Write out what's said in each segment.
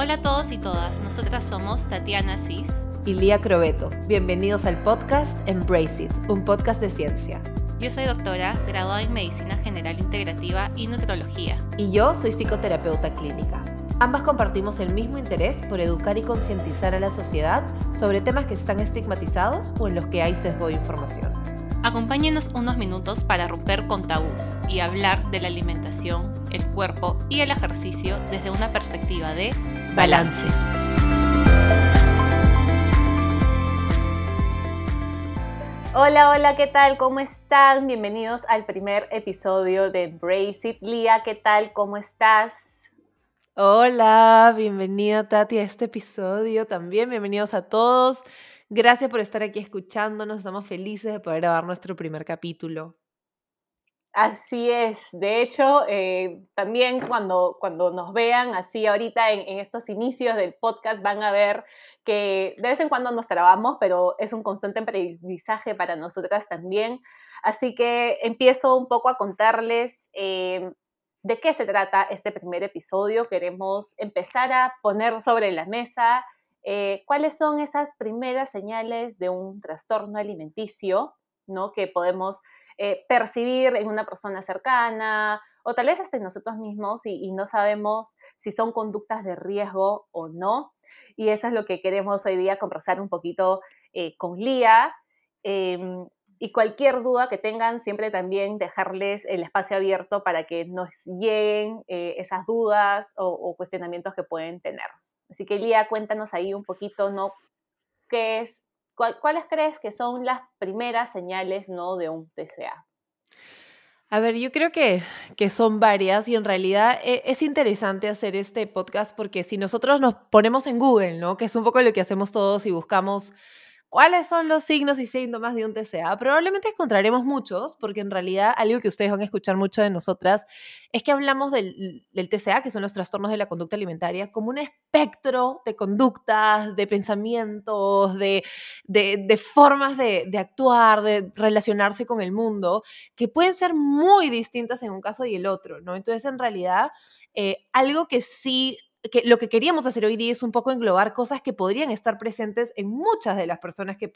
Hola a todos y todas, nosotras somos Tatiana Cis y Lía Crobeto. Bienvenidos al podcast Embrace It, un podcast de ciencia. Yo soy doctora, graduada en Medicina General Integrativa y Nutrología. Y yo soy psicoterapeuta clínica. Ambas compartimos el mismo interés por educar y concientizar a la sociedad sobre temas que están estigmatizados o en los que hay sesgo de información. Acompáñenos unos minutos para romper con tabús y hablar de la alimentación, el cuerpo y el ejercicio desde una perspectiva de balance. Hola, hola, ¿qué tal? ¿Cómo están? Bienvenidos al primer episodio de Brace It. Lía, ¿qué tal? ¿Cómo estás? Hola, bienvenida Tati a este episodio también. Bienvenidos a todos. Gracias por estar aquí escuchándonos. Estamos felices de poder grabar nuestro primer capítulo. Así es. De hecho, eh, también cuando, cuando nos vean así ahorita en, estos inicios del podcast van a ver que de vez en cuando nos trabamos, pero es un constante aprendizaje para nosotras también. Así que empiezo un poco a contarles eh, de qué se trata este primer episodio. Queremos empezar a poner sobre la mesa eh, ¿Cuáles son esas primeras señales de un trastorno alimenticio ¿no? que podemos eh, percibir en una persona cercana o tal vez hasta en nosotros mismos y, no sabemos si son conductas de riesgo o no? Y eso es lo que queremos hoy día conversar un poquito eh, con Lía. Em, y cualquier duda que tengan, siempre también dejarles el espacio abierto para que nos lleguen esas dudas o cuestionamientos que pueden tener. Así que Lía, cuéntanos ahí un poquito, ¿no? ¿Qué es, ¿Cuáles crees que son las primeras señales, ¿no? De un TCA. A ver, yo creo que, que son varias y en realidad e, es, interesante hacer este podcast porque si nosotros nos ponemos en Google, ¿no? Que es un poco lo que hacemos todos y buscamos ¿Cuáles son los signos y síntomas de un TCA? Probablemente encontraremos muchos, porque en realidad algo que ustedes van a escuchar mucho de nosotras es que hablamos del, TCA, que son los trastornos de la conducta alimentaria, como un espectro de conductas, de pensamientos, de, formas de, actuar, de relacionarse con el mundo, que pueden ser muy distintas en un caso y el otro, ¿no? Entonces, en realidad, eh, algo que sí que lo que queríamos hacer hoy día es un poco englobar cosas que podrían estar presentes en muchas de las personas que,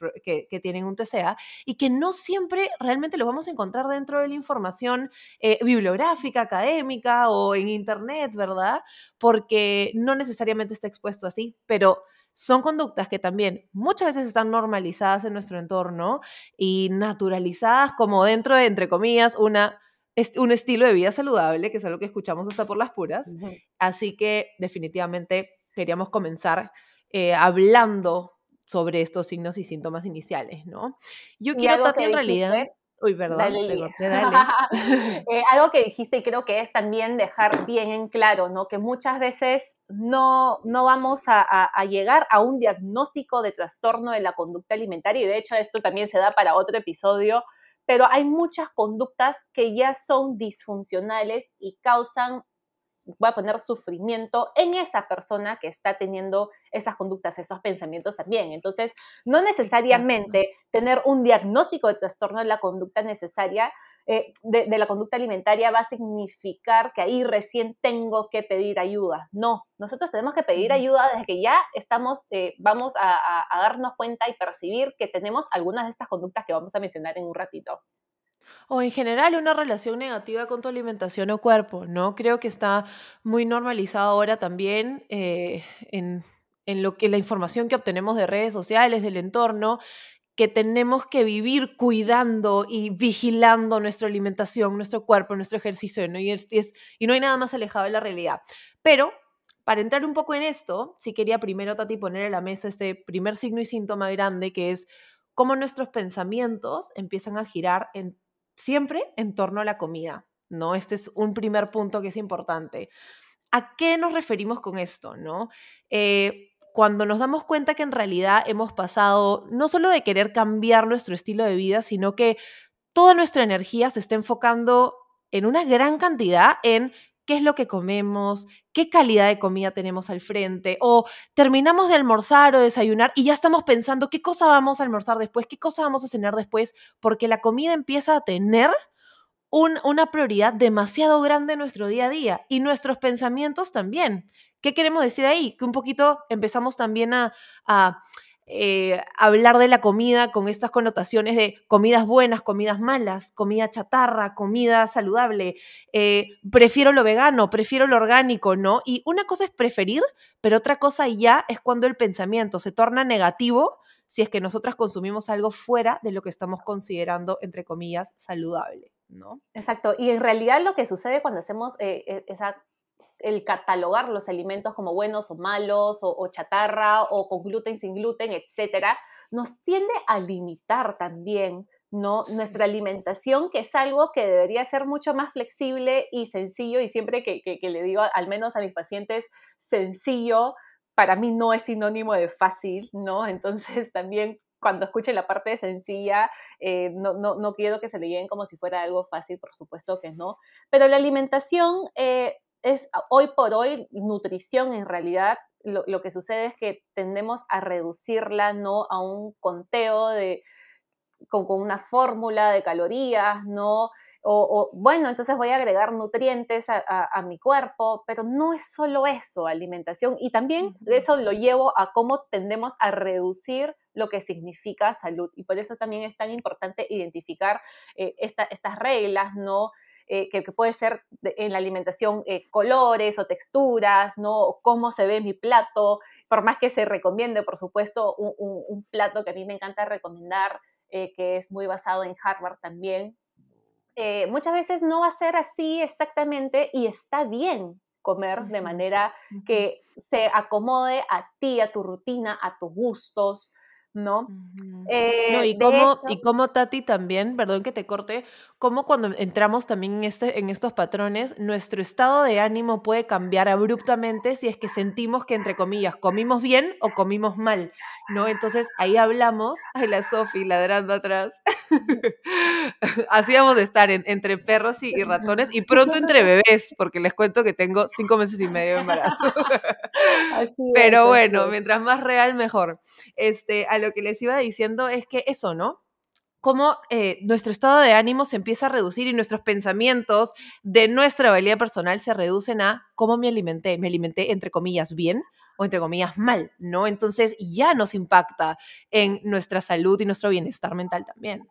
tienen un TCA y que no siempre realmente lo vamos a encontrar dentro de la información eh, bibliográfica, académica o en internet, ¿verdad? Porque no necesariamente está expuesto así, pero son conductas que también muchas veces están normalizadas en nuestro entorno y naturalizadas como dentro de, entre comillas, una es un estilo de vida saludable, que es algo que escuchamos hasta por las puras. Así que definitivamente queríamos comenzar eh, hablando sobre estos signos y síntomas iniciales, ¿no? Yo quiero, Tati, en realidad... Uy, perdón, dale, eh, algo que dijiste y creo que es también dejar bien en claro, ¿no? Que muchas veces no, no vamos a, a, llegar a un diagnóstico de trastorno de la conducta alimentaria y de hecho esto también se da para otro episodio pero hay muchas conductas que ya son disfuncionales y causan voy a poner sufrimiento en esa persona que está teniendo esas conductas, esos pensamientos también. Entonces, no necesariamente tener un diagnóstico de trastorno de la conducta necesaria, eh, de, la conducta alimentaria, va a significar que ahí recién tengo que pedir ayuda. No, nosotros tenemos que pedir ayuda desde que ya estamos, eh, vamos a darnos cuenta y percibir que tenemos algunas de estas conductas que vamos a mencionar en un ratito o en general una relación negativa con tu alimentación o cuerpo, ¿no? Creo que está muy normalizado ahora también eh, en, en lo que la información que obtenemos de redes sociales, del entorno, que tenemos que vivir cuidando y vigilando nuestra alimentación, nuestro cuerpo, nuestro ejercicio, ¿no? Y, es, y no hay nada más alejado de la realidad. Pero para entrar un poco en esto, sí quería primero, Tati, poner en la mesa ese primer signo y síntoma grande, que es cómo nuestros pensamientos empiezan a girar en siempre en torno a la comida, ¿no? Este es un primer punto que es importante. ¿A qué nos referimos con esto, no? Eh, cuando nos damos cuenta que en realidad hemos pasado no solo de querer cambiar nuestro estilo de vida, sino que toda nuestra energía se está enfocando en una gran cantidad en qué es lo que comemos, qué calidad de comida tenemos al frente, o terminamos de almorzar o desayunar y ya estamos pensando qué cosa vamos a almorzar después, qué cosa vamos a cenar después, porque la comida empieza a tener una prioridad demasiado grande en nuestro día a día y nuestros pensamientos también. ¿Qué queremos decir ahí? Que un poquito empezamos también a, eh, hablar de la comida con estas connotaciones de comidas buenas, comidas malas, comida chatarra, comida saludable, eh, prefiero lo vegano, prefiero lo orgánico, ¿no? Y una cosa es preferir, pero otra cosa ya es cuando el pensamiento se torna negativo si es que nosotras consumimos algo fuera de lo que estamos considerando, entre comillas, saludable. ¿no? Exacto, y en realidad lo que sucede cuando hacemos eh, eh, esa, el catalogar los alimentos como buenos o malos, o, chatarra, o con gluten, sin gluten, etcétera, nos tiende a limitar también ¿no? nuestra alimentación, que es algo que debería ser mucho más flexible y sencillo, y siempre que, que, le digo, al menos a mis pacientes, sencillo, para mí no es sinónimo de fácil, ¿no? Entonces también cuando escuche la parte sencilla, eh, no, no, no, quiero que se le lleven como si fuera algo fácil, por supuesto que no. Pero la alimentación eh, es hoy por hoy nutrición en realidad. Lo, lo, que sucede es que tendemos a reducirla no a un conteo de con, con una fórmula de calorías, no o, bueno, entonces voy a agregar nutrientes a, mi cuerpo, pero no es solo eso, alimentación, y también eso lo llevo a cómo tendemos a reducir lo que significa salud, y por eso también es tan importante identificar eh, estas reglas, ¿no? Eh, que, puede ser en la alimentación eh, colores o texturas, ¿no? cómo se ve mi plato, por más que se recomiende, por supuesto, un, un plato que a mí me encanta recomendar, que es muy basado en Harvard también, eh, muchas veces no va a ser así exactamente y está bien comer de manera que se acomode a ti, a tu rutina, a tus gustos, ¿no? Eh, y, como, y como Tati también, perdón que te corte, como cuando entramos también en, este, en estos patrones, nuestro estado de ánimo puede cambiar abruptamente si es que sentimos que, entre comillas, comimos bien o comimos mal, ¿no? Entonces ahí hablamos, ay, la Sofi ladrando atrás, así vamos a estar entre perros y, ratones y pronto entre bebés, porque les cuento que tengo cinco meses y medio de embarazo. Pero bueno, mientras más real, mejor. Este, a lo que les iba diciendo es que eso, ¿no? Cómo eh, nuestro estado de ánimo se empieza a reducir y nuestros pensamientos de nuestra valía personal se reducen a cómo me alimenté. Me alimenté, entre comillas, bien o entre comillas, mal, ¿no? Entonces ya nos impacta en nuestra salud y nuestro bienestar mental también.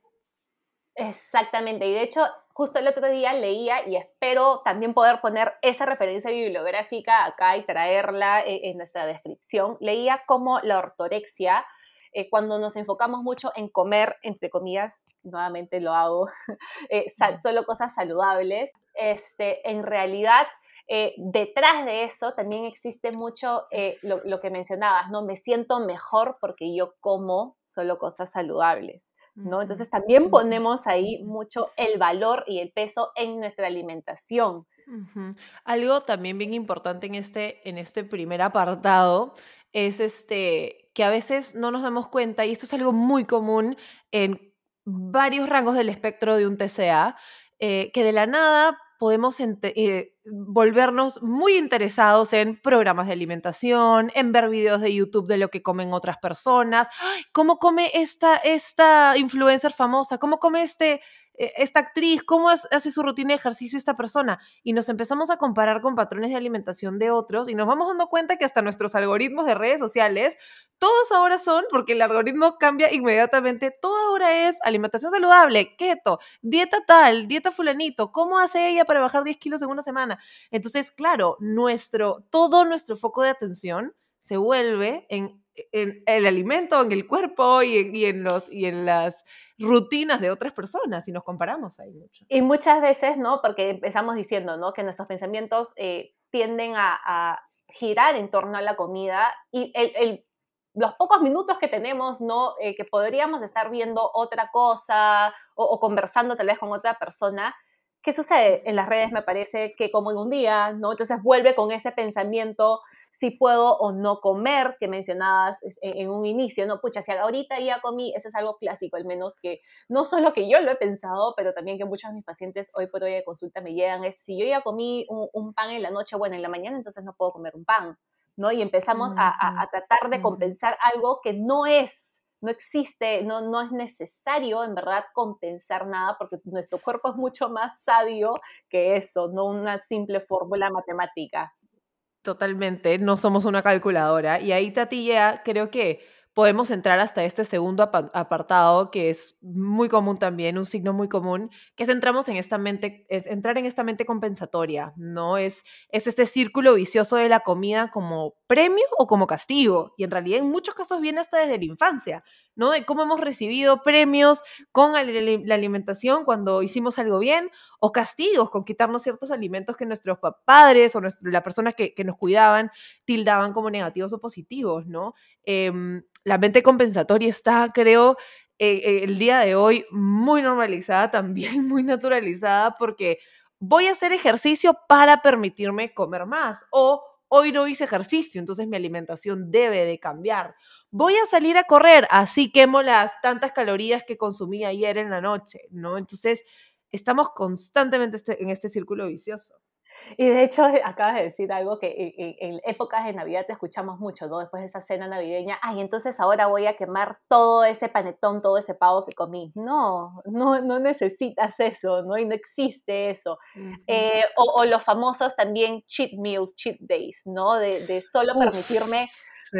Exactamente, y de hecho, justo el otro día leía y espero también poder poner esa referencia bibliográfica acá y traerla eh, en nuestra descripción. Leía cómo la ortorexia eh, cuando nos enfocamos mucho en comer, entre comillas, nuevamente lo hago, eh, solo cosas saludables, este, en realidad eh, detrás de eso también existe mucho lo, que mencionabas, ¿no? Me siento mejor porque yo como solo cosas saludables. ¿no? Entonces también ponemos ahí mucho el valor y el peso en nuestra alimentación. Algo también bien importante en este, en este primer apartado es este, que a veces no nos damos cuenta, y esto es algo muy común en varios rangos del espectro de un TCA, eh, que de la nada podemos eh, volvernos muy interesados en programas de alimentación, en ver videos de YouTube de lo que comen otras personas, cómo come esta, esta influencer famosa, cómo come este esta actriz, cómo hace su rutina de ejercicio esta persona. Y nos empezamos a comparar con patrones de alimentación de otros y nos vamos dando cuenta que hasta nuestros algoritmos de redes sociales, todos ahora son, porque el algoritmo cambia inmediatamente, todo ahora es alimentación saludable, keto, dieta tal, dieta fulanito, cómo hace ella para bajar 10 kilos en una semana. Entonces, claro, nuestro, todo nuestro foco de atención se vuelve en en el alimento, en el cuerpo y en, y en, los, y en las rutinas de otras personas y nos comparamos ahí mucho. Y muchas veces, ¿no? Porque empezamos diciendo, ¿no? Que nuestros pensamientos eh, tienden a, girar en torno a la comida y el, los pocos minutos que tenemos, ¿no? Eh, que podríamos estar viendo otra cosa o, o, conversando tal vez con otra persona, ¿qué sucede? En las redes me parece que como en un día, ¿no? Entonces vuelve con ese pensamiento si puedo o no comer que mencionabas e, en un inicio, ¿no? Pucha, si ahorita ya comí, ese es algo clásico, al menos que no solo que yo lo he pensado, pero también que muchos de mis pacientes hoy por hoy de consulta me llegan, es si yo ya comí un, pan en la noche, bueno, en la mañana entonces no puedo comer un pan, ¿no? Y empezamos a, tratar de compensar algo que no es no existe, no, no es necesario en verdad compensar nada porque nuestro cuerpo es mucho más sabio que eso, no una simple fórmula matemática. Totalmente, no somos una calculadora. Y ahí, Tati, ya creo que podemos entrar hasta este segundo apartado que es muy común también, un signo muy común, que es entramos en esta mente, es entrar en esta mente compensatoria, ¿no? Es, es este círculo vicioso de la comida como premio o como castigo. Y en realidad en muchos casos viene hasta desde la infancia. ¿no? De cómo hemos recibido premios con la alimentación cuando hicimos algo bien o castigos con quitarnos ciertos alimentos que nuestros padres o las personas que, nos cuidaban tildaban como negativos o positivos, ¿no? Em, la mente compensatoria está, creo, eh, eh, el día de hoy muy normalizada, también muy naturalizada, porque voy a hacer ejercicio para permitirme comer más o hoy no hice ejercicio, entonces mi alimentación debe de cambiar voy a salir a correr, así quemo las tantas calorías que consumí ayer en la noche, ¿no? Entonces, estamos constantemente este, en este círculo vicioso. Y de hecho, acabas de decir algo que en, épocas de Navidad te escuchamos mucho, ¿no? Después de esa cena navideña, ay, entonces ahora voy a quemar todo ese panetón, todo ese pavo que comí. No, no, no necesitas eso, ¿no? Y no existe eso. Eh, o, los famosos también cheat meals, cheat days, ¿no? De, de solo permitirme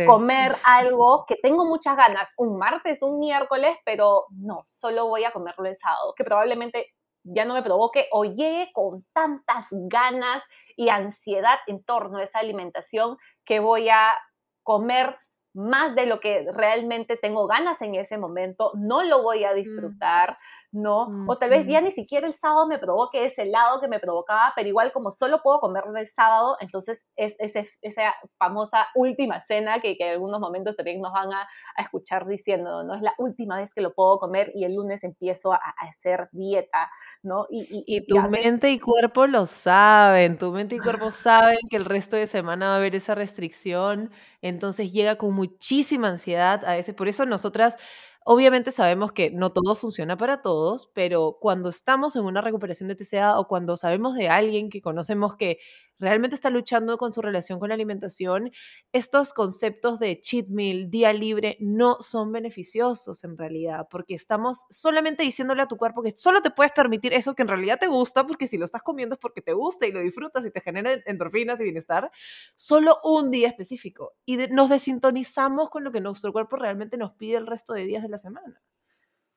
comer algo que tengo muchas ganas un martes, un miércoles, pero no, solo voy a comerlo el sábado, que probablemente ya no me provoque o llegue con tantas ganas y ansiedad en torno a esa alimentación que voy a comer más de lo que realmente tengo ganas en ese momento, no lo voy a mm. disfrutar, ¿no? O tal vez ya ni siquiera el sábado me provoque ese helado que me provocaba, pero igual como solo puedo comerlo el sábado, entonces es, esa famosa última cena que, que en algunos momentos también nos van a, escuchar diciendo, ¿no? Es la última vez que lo puedo comer y el lunes empiezo a, hacer dieta, ¿no? Y, y, tu mente y cuerpo lo saben, tu mente y cuerpo saben que el resto de semana va a haber esa restricción, entonces llega con muchísima ansiedad a ese, por eso nosotras Obviamente sabemos que no todo funciona para todos, pero cuando estamos en una recuperación de TCA o cuando sabemos de alguien que conocemos que realmente está luchando con su relación con la alimentación, estos conceptos de cheat meal, día libre, no son beneficiosos en realidad, porque estamos solamente diciéndole a tu cuerpo que solo te puedes permitir eso que en realidad te gusta, porque si lo estás comiendo es porque te gusta y lo disfrutas y te genera endorfinas y bienestar, solo un día específico. Y nos desintonizamos con lo que nuestro cuerpo realmente nos pide el resto de días la semana.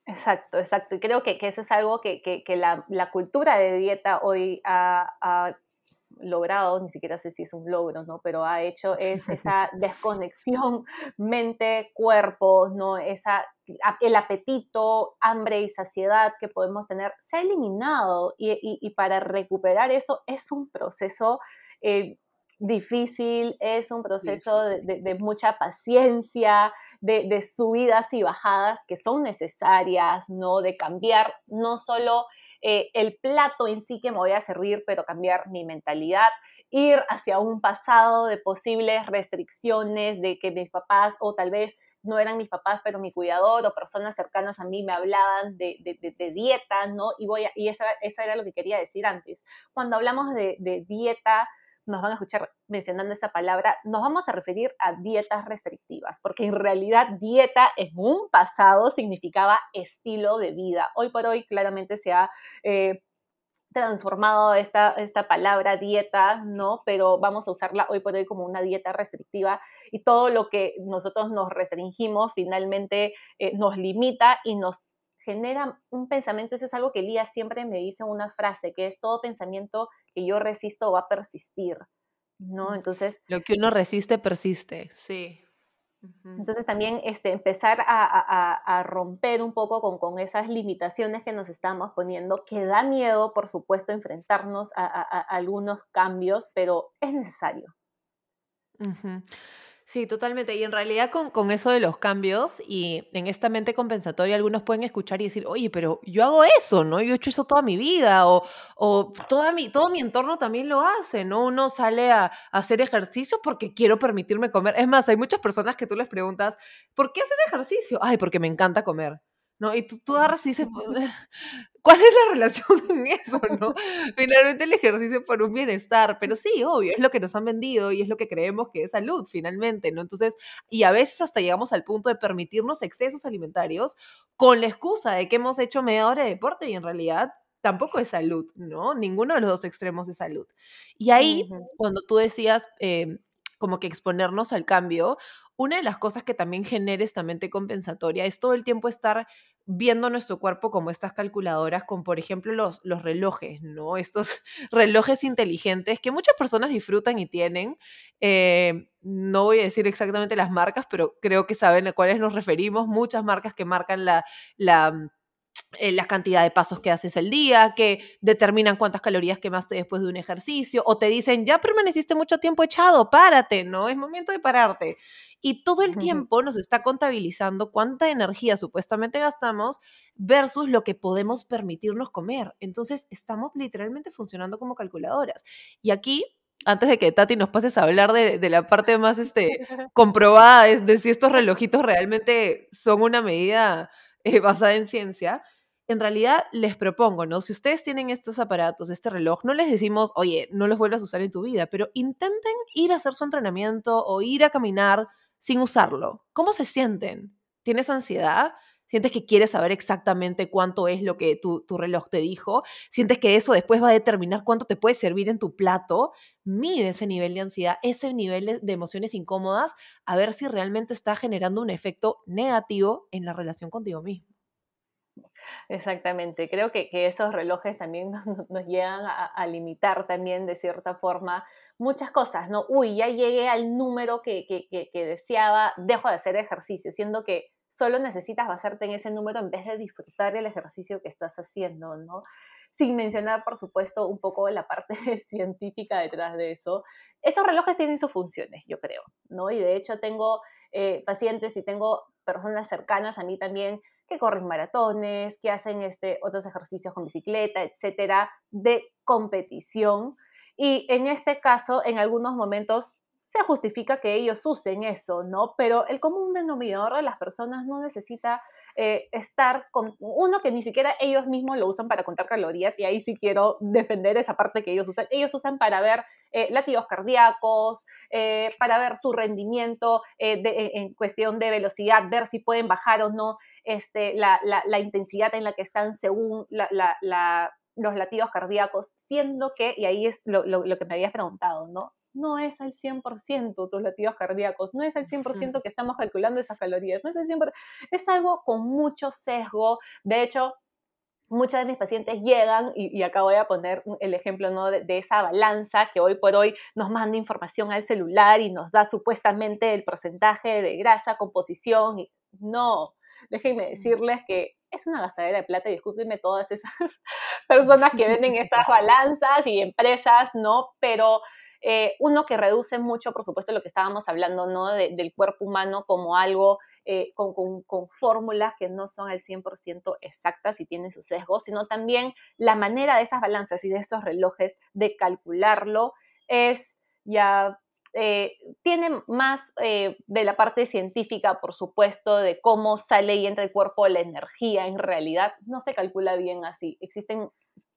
Exacto, exacto. Y creo que, que eso es algo que, que, la, la, cultura de dieta hoy ha, logrado, ni siquiera sé si es un logro, ¿no? Pero ha hecho es esa desconexión mente-cuerpo, ¿no? Esa, el apetito, hambre y saciedad que podemos tener se ha eliminado y, y, para recuperar eso es un proceso eh, difícil, es un proceso de, mucha paciencia, de, subidas y bajadas que son necesarias, ¿no? De cambiar no solo eh, el plato en sí que me voy a servir, pero cambiar mi mentalidad, ir hacia un pasado de posibles restricciones, de que mis papás o tal vez no eran mis papás, pero mi cuidador o personas cercanas a mí me hablaban de, dieta, ¿no? Y, voy y eso, eso, era lo que quería decir antes. Cuando hablamos de, dieta, nos van a escuchar mencionando esta palabra, nos vamos a referir a dietas restrictivas, porque en realidad dieta en un pasado significaba estilo de vida. Hoy por hoy claramente se ha... Eh, transformado esta, esta palabra dieta, ¿no? Pero vamos a usarla hoy por hoy como una dieta restrictiva y todo lo que nosotros nos restringimos finalmente eh, nos limita y nos genera un pensamiento, eso es algo que Elías siempre me dice una frase, que es todo pensamiento que yo resisto va a persistir, ¿no? Entonces... Lo que uno resiste, persiste, sí. Entonces también este, empezar a, romper un poco con, con, esas limitaciones que nos estamos poniendo, que da miedo, por supuesto, enfrentarnos a, algunos cambios, pero es necesario. Sí, totalmente. Y en realidad con, eso de los cambios y en esta mente compensatoria, algunos pueden escuchar y decir, oye, pero yo hago eso, ¿no? Yo he hecho eso toda mi vida o, o toda mi, todo mi entorno también lo hace, ¿no? Uno sale a, hacer ejercicio porque quiero permitirme comer. Es más, hay muchas personas que tú les preguntas, ¿por qué haces ejercicio? Ay, porque me encanta comer. ¿no? Y tú, tú agarras y dices, ¿Cuál es la relación en eso, no? Finalmente el ejercicio por un bienestar, pero sí, obvio, es lo que nos han vendido y es lo que creemos que es salud, finalmente, ¿no? Entonces, y a veces hasta llegamos al punto de permitirnos excesos alimentarios con la excusa de que hemos hecho media hora de deporte y en realidad tampoco es salud, ¿no? Ninguno de los dos extremos es salud. Y ahí, cuando tú decías em, como que exponernos al cambio, una de las cosas que también genera esta mente compensatoria es todo el tiempo estar viendo nuestro cuerpo como estas calculadoras con, por ejemplo, los, los relojes, ¿no? Estos relojes inteligentes que muchas personas disfrutan y tienen. Eh, no voy a decir exactamente las marcas, pero creo que saben a cuáles nos referimos. Muchas marcas que marcan la, la eh, la cantidad de pasos que haces el día, que determinan cuántas calorías quemaste después de un ejercicio, o te dicen, ya permaneciste mucho tiempo echado, párate, ¿no? Es momento de pararte. Y todo el tiempo nos está contabilizando cuánta energía supuestamente gastamos versus lo que podemos permitirnos comer. Entonces, estamos literalmente funcionando como calculadoras. Y aquí antes de que Tati nos pases a hablar de, la parte más este, comprobada de, si estos relojitos realmente son una medida eh, basada en ciencia, en realidad les propongo, ¿no? Si ustedes tienen estos aparatos, este reloj, no les decimos, oye, no los vuelvas a usar en tu vida, pero intenten ir a hacer su entrenamiento o ir a caminar sin usarlo. ¿Cómo se sienten? ¿Tienes ansiedad? ¿Sientes que quieres saber exactamente cuánto es lo que tu, tu, reloj te dijo? ¿Sientes que eso después va a determinar cuánto te puede servir en tu plato? Mide ese nivel de ansiedad, ese nivel de emociones incómodas, a ver si realmente está generando un efecto negativo en la relación contigo mismo. Exactamente, creo que, esos relojes también nos, llegan a, limitar también de cierta forma muchas cosas, ¿no? Uy, ya llegué al número que, que, deseaba, dejo de hacer ejercicio, siendo que solo necesitas basarte en ese número en vez de disfrutar el ejercicio que estás haciendo, ¿no? Sin mencionar, por supuesto, un poco la parte científica detrás de eso. Esos relojes tienen sus funciones, yo creo, ¿no? Y de hecho tengo eh, pacientes y tengo personas cercanas a mí también que corren maratones, que hacen este, otros ejercicios con bicicleta, etcétera, de competición. Y en este caso, en algunos momentos se justifica que ellos usen eso, ¿no? Pero el común denominador de las personas no necesita eh, estar con uno que ni siquiera ellos mismos lo usan para contar calorías, y ahí sí quiero defender esa parte que ellos usan. Ellos usan para ver eh, latidos cardíacos, eh, para ver su rendimiento en cuestión de velocidad, ver si pueden bajar o no este, la, la, intensidad en la que están según la, los latidos cardíacos, siendo que, y ahí es lo, lo, que me habías preguntado, ¿no? No es al 100% tus latidos cardíacos, no es al 100% que estamos calculando esas calorías, no es al 100%, es algo con mucho sesgo. De hecho, muchos de mis pacientes llegan, y, acá voy a poner el ejemplo ¿no? de, de, esa balanza que hoy por hoy nos manda información al celular y nos da supuestamente el porcentaje de grasa, composición, y no, déjenme decirles que es una gastadera de plata y discúlpenme todas esas personas que venden estas balanzas y empresas, ¿no? Pero eh, uno que reduce mucho, por supuesto, lo que estábamos hablando, ¿no? del cuerpo humano como algo eh, con, con, fórmulas que no son al 100% exactas y tienen sus sesgos, sino también la manera de esas balanzas y de esos relojes de calcularlo es ya eh, tiene más eh, de la parte científica, por supuesto, de cómo sale y entra el cuerpo la energía en realidad. No se calcula bien así. Existen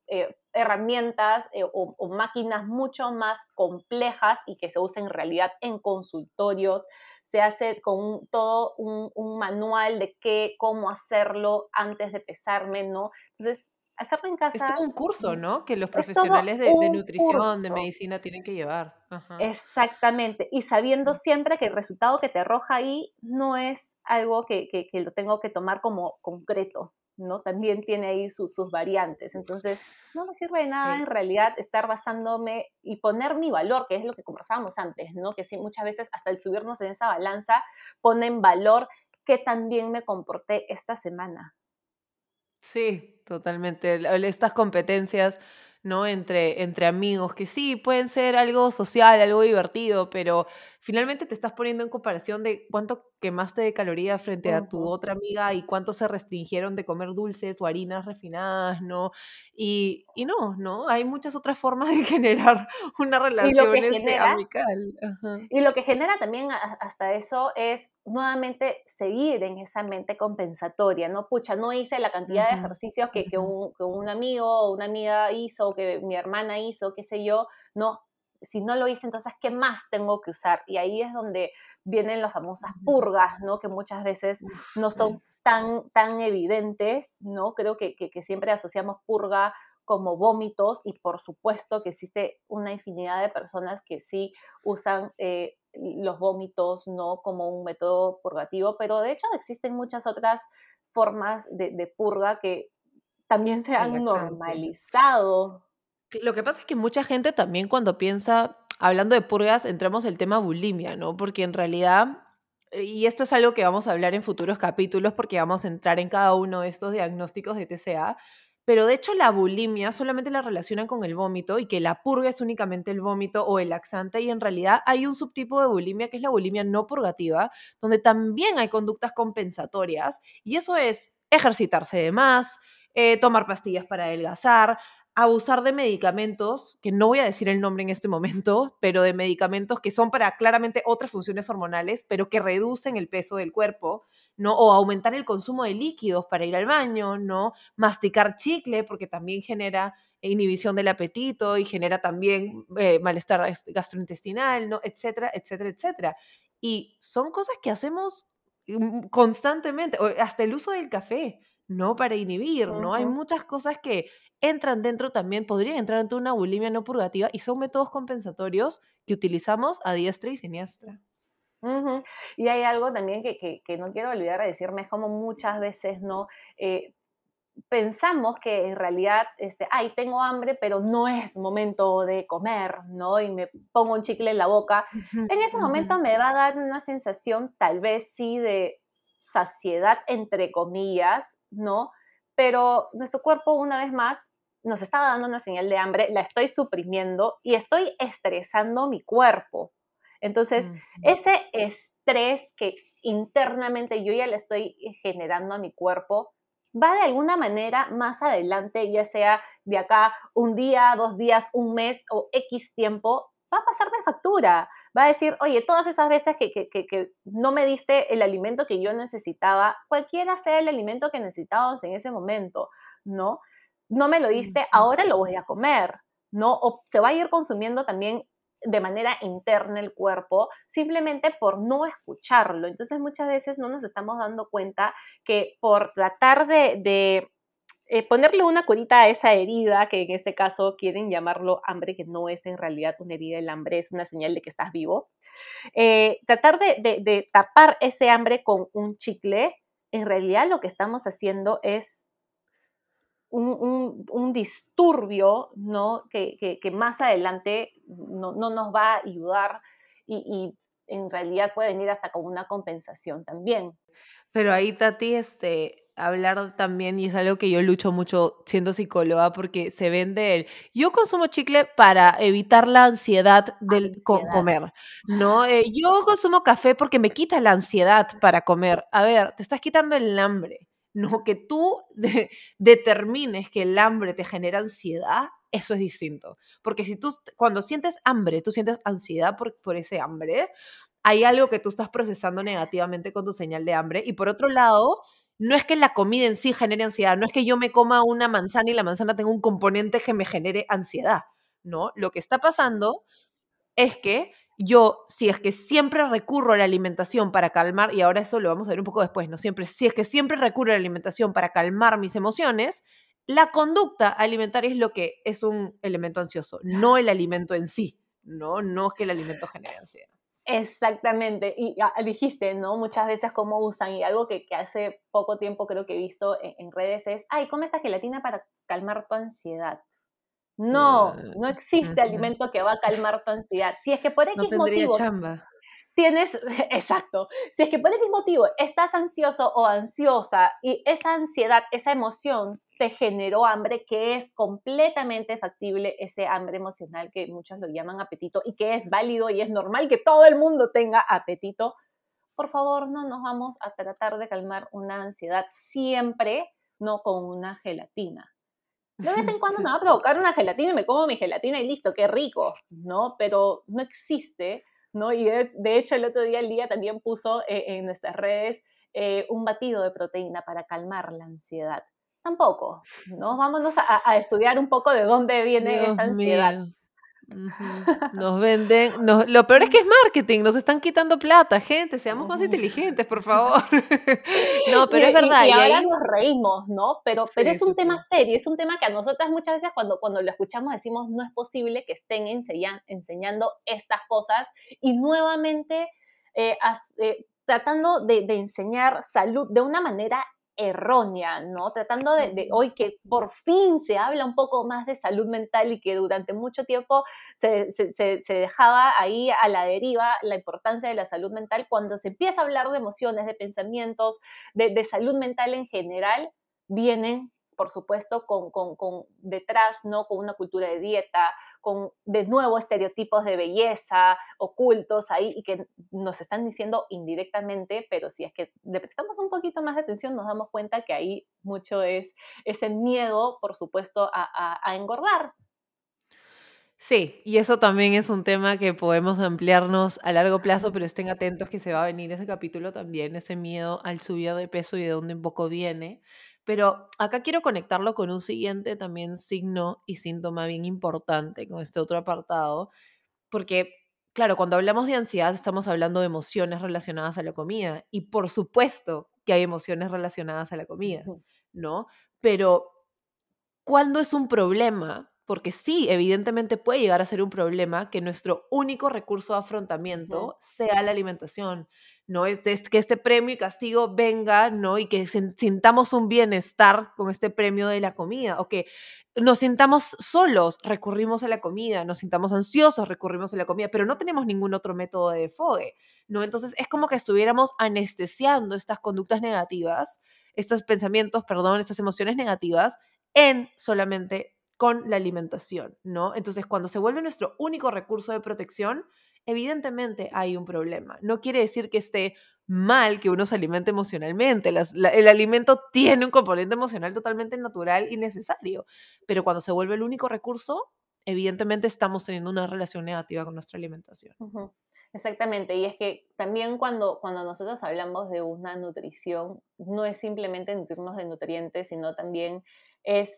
eh, herramientas o, máquinas mucho más complejas y que se usan en realidad en consultorios. Se hace con todo un, un, manual de qué, cómo hacerlo antes de pesarme, ¿no? Entonces, hacerlo en casa. Es todo un curso, ¿no? Que los profesionales de, nutrición, de medicina tienen que llevar. Exactamente. Y sabiendo siempre que el resultado que te arroja ahí no es algo que, que, lo tengo que tomar como concreto, ¿no? También tiene ahí sus, sus variantes. Entonces, no me sirve de nada en realidad estar basándome y poner mi valor, que es lo que conversábamos antes, ¿no? Que sí, muchas veces hasta el subirnos en esa balanza pone en valor que también me comporté esta semana, Sí, totalmente. Estas competencias, ¿no? Entre, entre amigos, que sí, pueden ser algo social, algo divertido, pero finalmente te estás poniendo en comparación de cuánto quemaste de calorías frente a tu otra amiga y cuánto se restringieron de comer dulces o harinas refinadas, ¿no? Y, y no, ¿no? Hay muchas otras formas de generar una relación este, amical. Y lo que genera también hasta eso es nuevamente seguir en esa mente compensatoria, ¿no? Pucha, no hice la cantidad de ejercicios que, que, un, que un amigo o una amiga hizo, que mi hermana hizo, qué sé yo, no, si no lo hice, entonces, ¿qué más tengo que usar? Y ahí es donde vienen las famosas purgas, ¿no? Que muchas veces no son tan, tan evidentes, ¿no? Creo que, que, siempre asociamos purga como vómitos y por supuesto que existe una infinidad de personas que sí usan eh, los vómitos, ¿no? Como un método purgativo, pero de hecho existen muchas otras formas de, de purga que también se han normalizado. Lo que pasa es que mucha gente también cuando piensa, hablando de purgas, entramos el tema bulimia, ¿no? Porque en realidad, eh, y esto es algo que vamos a hablar en futuros capítulos porque vamos a entrar en cada uno de estos diagnósticos de TCA, pero de hecho la bulimia solamente la relacionan con el vómito y que la purga es únicamente el vómito o el laxante y en realidad hay un subtipo de bulimia que es la bulimia no purgativa, donde también hay conductas compensatorias y eso es ejercitarse de más, eh, tomar pastillas para adelgazar, abusar de medicamentos, que no voy a decir el nombre en este momento, pero de medicamentos que son para claramente otras funciones hormonales, pero que reducen el peso del cuerpo, ¿no? O aumentar el consumo de líquidos para ir al baño, ¿no? Masticar chicle, porque también genera inhibición del apetito y genera también eh, malestar gastrointestinal, ¿no? Etcétera, etcétera, etcétera. Y son cosas que hacemos mm, constantemente, hasta el uso del café, ¿no? Para inhibir, ¿no? Hay muchas cosas que entran dentro también, podrían entrar dentro de una bulimia no purgativa y son métodos compensatorios que utilizamos a diestra y siniestra. Y hay algo también que, no quiero olvidar de decirme, es como muchas veces, ¿no? Eh, pensamos que en realidad, este, ay, tengo hambre, pero no es momento de comer, ¿no? Y me pongo un chicle en la boca. En ese momento me va a dar una sensación, tal vez sí, de saciedad, entre comillas, ¿no? Pero nuestro cuerpo, una vez más, nos estaba dando una señal de hambre, la estoy suprimiendo y estoy estresando mi cuerpo. Entonces, ese estrés que internamente yo ya le estoy generando a mi cuerpo, va de alguna manera más adelante, ya sea de acá un día, dos días, un mes o X tiempo, va a pasarme factura. Va a decir, oye, todas esas veces que, que, no me diste el alimento que yo necesitaba, cualquiera sea el alimento que necesitábamos en ese momento, ¿no? no me lo diste, ahora lo voy a comer, ¿no? O se va a ir consumiendo también de manera interna el cuerpo, simplemente por no escucharlo. Entonces muchas veces no nos estamos dando cuenta que por tratar de, eh, ponerle una curita a esa herida, que en este caso quieren llamarlo hambre, que no es en realidad una herida, el hambre es una señal de que estás vivo, eh, tratar de, de tapar ese hambre con un chicle, en realidad lo que estamos haciendo es un, disturbio ¿no? Que, más adelante no, nos va a ayudar y, en realidad puede venir hasta con una compensación también. Pero ahí, Tati, este, hablar también, y es algo que yo lucho mucho siendo psicóloga, porque se vende el, yo consumo chicle para evitar la ansiedad del comer, ¿no? Eh, yo consumo café porque me quita la ansiedad para comer. A ver, te estás quitando el hambre no que tú determines que el hambre te genera ansiedad, eso es distinto. Porque si tú, cuando sientes hambre, tú sientes ansiedad por, por ese hambre, hay algo que tú estás procesando negativamente con tu señal de hambre. Y por otro lado, no es que la comida en sí genere ansiedad, no es que yo me coma una manzana y la manzana tenga un componente que me genere ansiedad, ¿no? Lo que está pasando es que yo, si es que siempre recurro a la alimentación para calmar, y ahora eso lo vamos a ver un poco después, ¿no? Siempre, si es que siempre recurro a la alimentación para calmar mis emociones, la conducta alimentaria es lo que es un elemento ansioso, no el alimento en sí, ¿no? No es que el alimento genere ansiedad. Exactamente, y dijiste, ¿no? Muchas veces cómo usan, y algo que, hace poco tiempo creo que he visto en, en redes es, ay, come esta gelatina para calmar tu ansiedad. No, no existe alimento que va a calmar tu ansiedad. Si es que por X no motivo. chamba. Tienes, exacto, si es que por X motivo estás ansioso o ansiosa y esa ansiedad, esa emoción te generó hambre, que es completamente factible ese hambre emocional que muchos lo llaman apetito y que es válido y es normal que todo el mundo tenga apetito, por favor no nos vamos a tratar de calmar una ansiedad siempre, no con una gelatina. De vez en cuando me va a provocar una gelatina y me como mi gelatina y listo, qué rico, ¿no? Pero no existe ¿no? Y de, hecho el otro día el día también puso eh, en nuestras redes eh, un batido de proteína para calmar la ansiedad. Tampoco, ¿no? Vámonos a, estudiar un poco de dónde viene esta ansiedad. Nos venden, lo peor es que es marketing, nos están quitando plata, gente, seamos más inteligentes, por favor. no, pero es verdad. Y, ahora nos reímos, ¿no? Pero, pero es un tema serio, es un tema que a nosotras muchas veces cuando, cuando lo escuchamos decimos, no es posible que estén enseñando estas cosas y nuevamente eh, eh, tratando de, de enseñar salud de una manera errónea, ¿no? Tratando de, hoy que por fin se habla un poco más de salud mental y que durante mucho tiempo se, dejaba ahí a la deriva la importancia de la salud mental, cuando se empieza a hablar de emociones, de pensamientos, de, de salud mental en general, vienen por supuesto, con, con, detrás, ¿no? Con una cultura de dieta, con de nuevo estereotipos de belleza ocultos ahí y que nos están diciendo indirectamente, pero si es que le prestamos un poquito más de atención, nos damos cuenta que ahí mucho es ese miedo, por supuesto, a, a engordar, Sí, y eso también es un tema que podemos ampliarnos a largo plazo, pero estén atentos que se va a venir ese capítulo también, ese miedo al subir de peso y de dónde un poco viene. Pero acá quiero conectarlo con un siguiente también signo y síntoma bien importante con este otro apartado, porque, claro, cuando hablamos de ansiedad estamos hablando de emociones relacionadas a la comida y por supuesto que hay emociones relacionadas a la comida, ¿no? Pero, ¿cuándo es un problema? Porque sí, evidentemente puede llegar a ser un problema que nuestro único recurso de afrontamiento sea la alimentación. ¿no? Es, que este premio y castigo venga, ¿no? Y que sintamos un bienestar con este premio de la comida, o que nos sintamos solos, recurrimos a la comida, nos sintamos ansiosos, recurrimos a la comida, pero no tenemos ningún otro método de fogue, ¿no? Entonces es como que estuviéramos anestesiando estas conductas negativas, estos pensamientos, perdón, estas emociones negativas en solamente con la alimentación, ¿no? Entonces cuando se vuelve nuestro único recurso de protección, evidentemente hay un problema. No quiere decir que esté mal que uno se alimente emocionalmente. el alimento tiene un componente emocional totalmente natural y necesario, pero cuando se vuelve el único recurso, evidentemente estamos teniendo una relación negativa con nuestra alimentación. Exactamente, y es que también cuando, cuando nosotros hablamos de una nutrición, no es simplemente nutrirnos de nutrientes, sino también es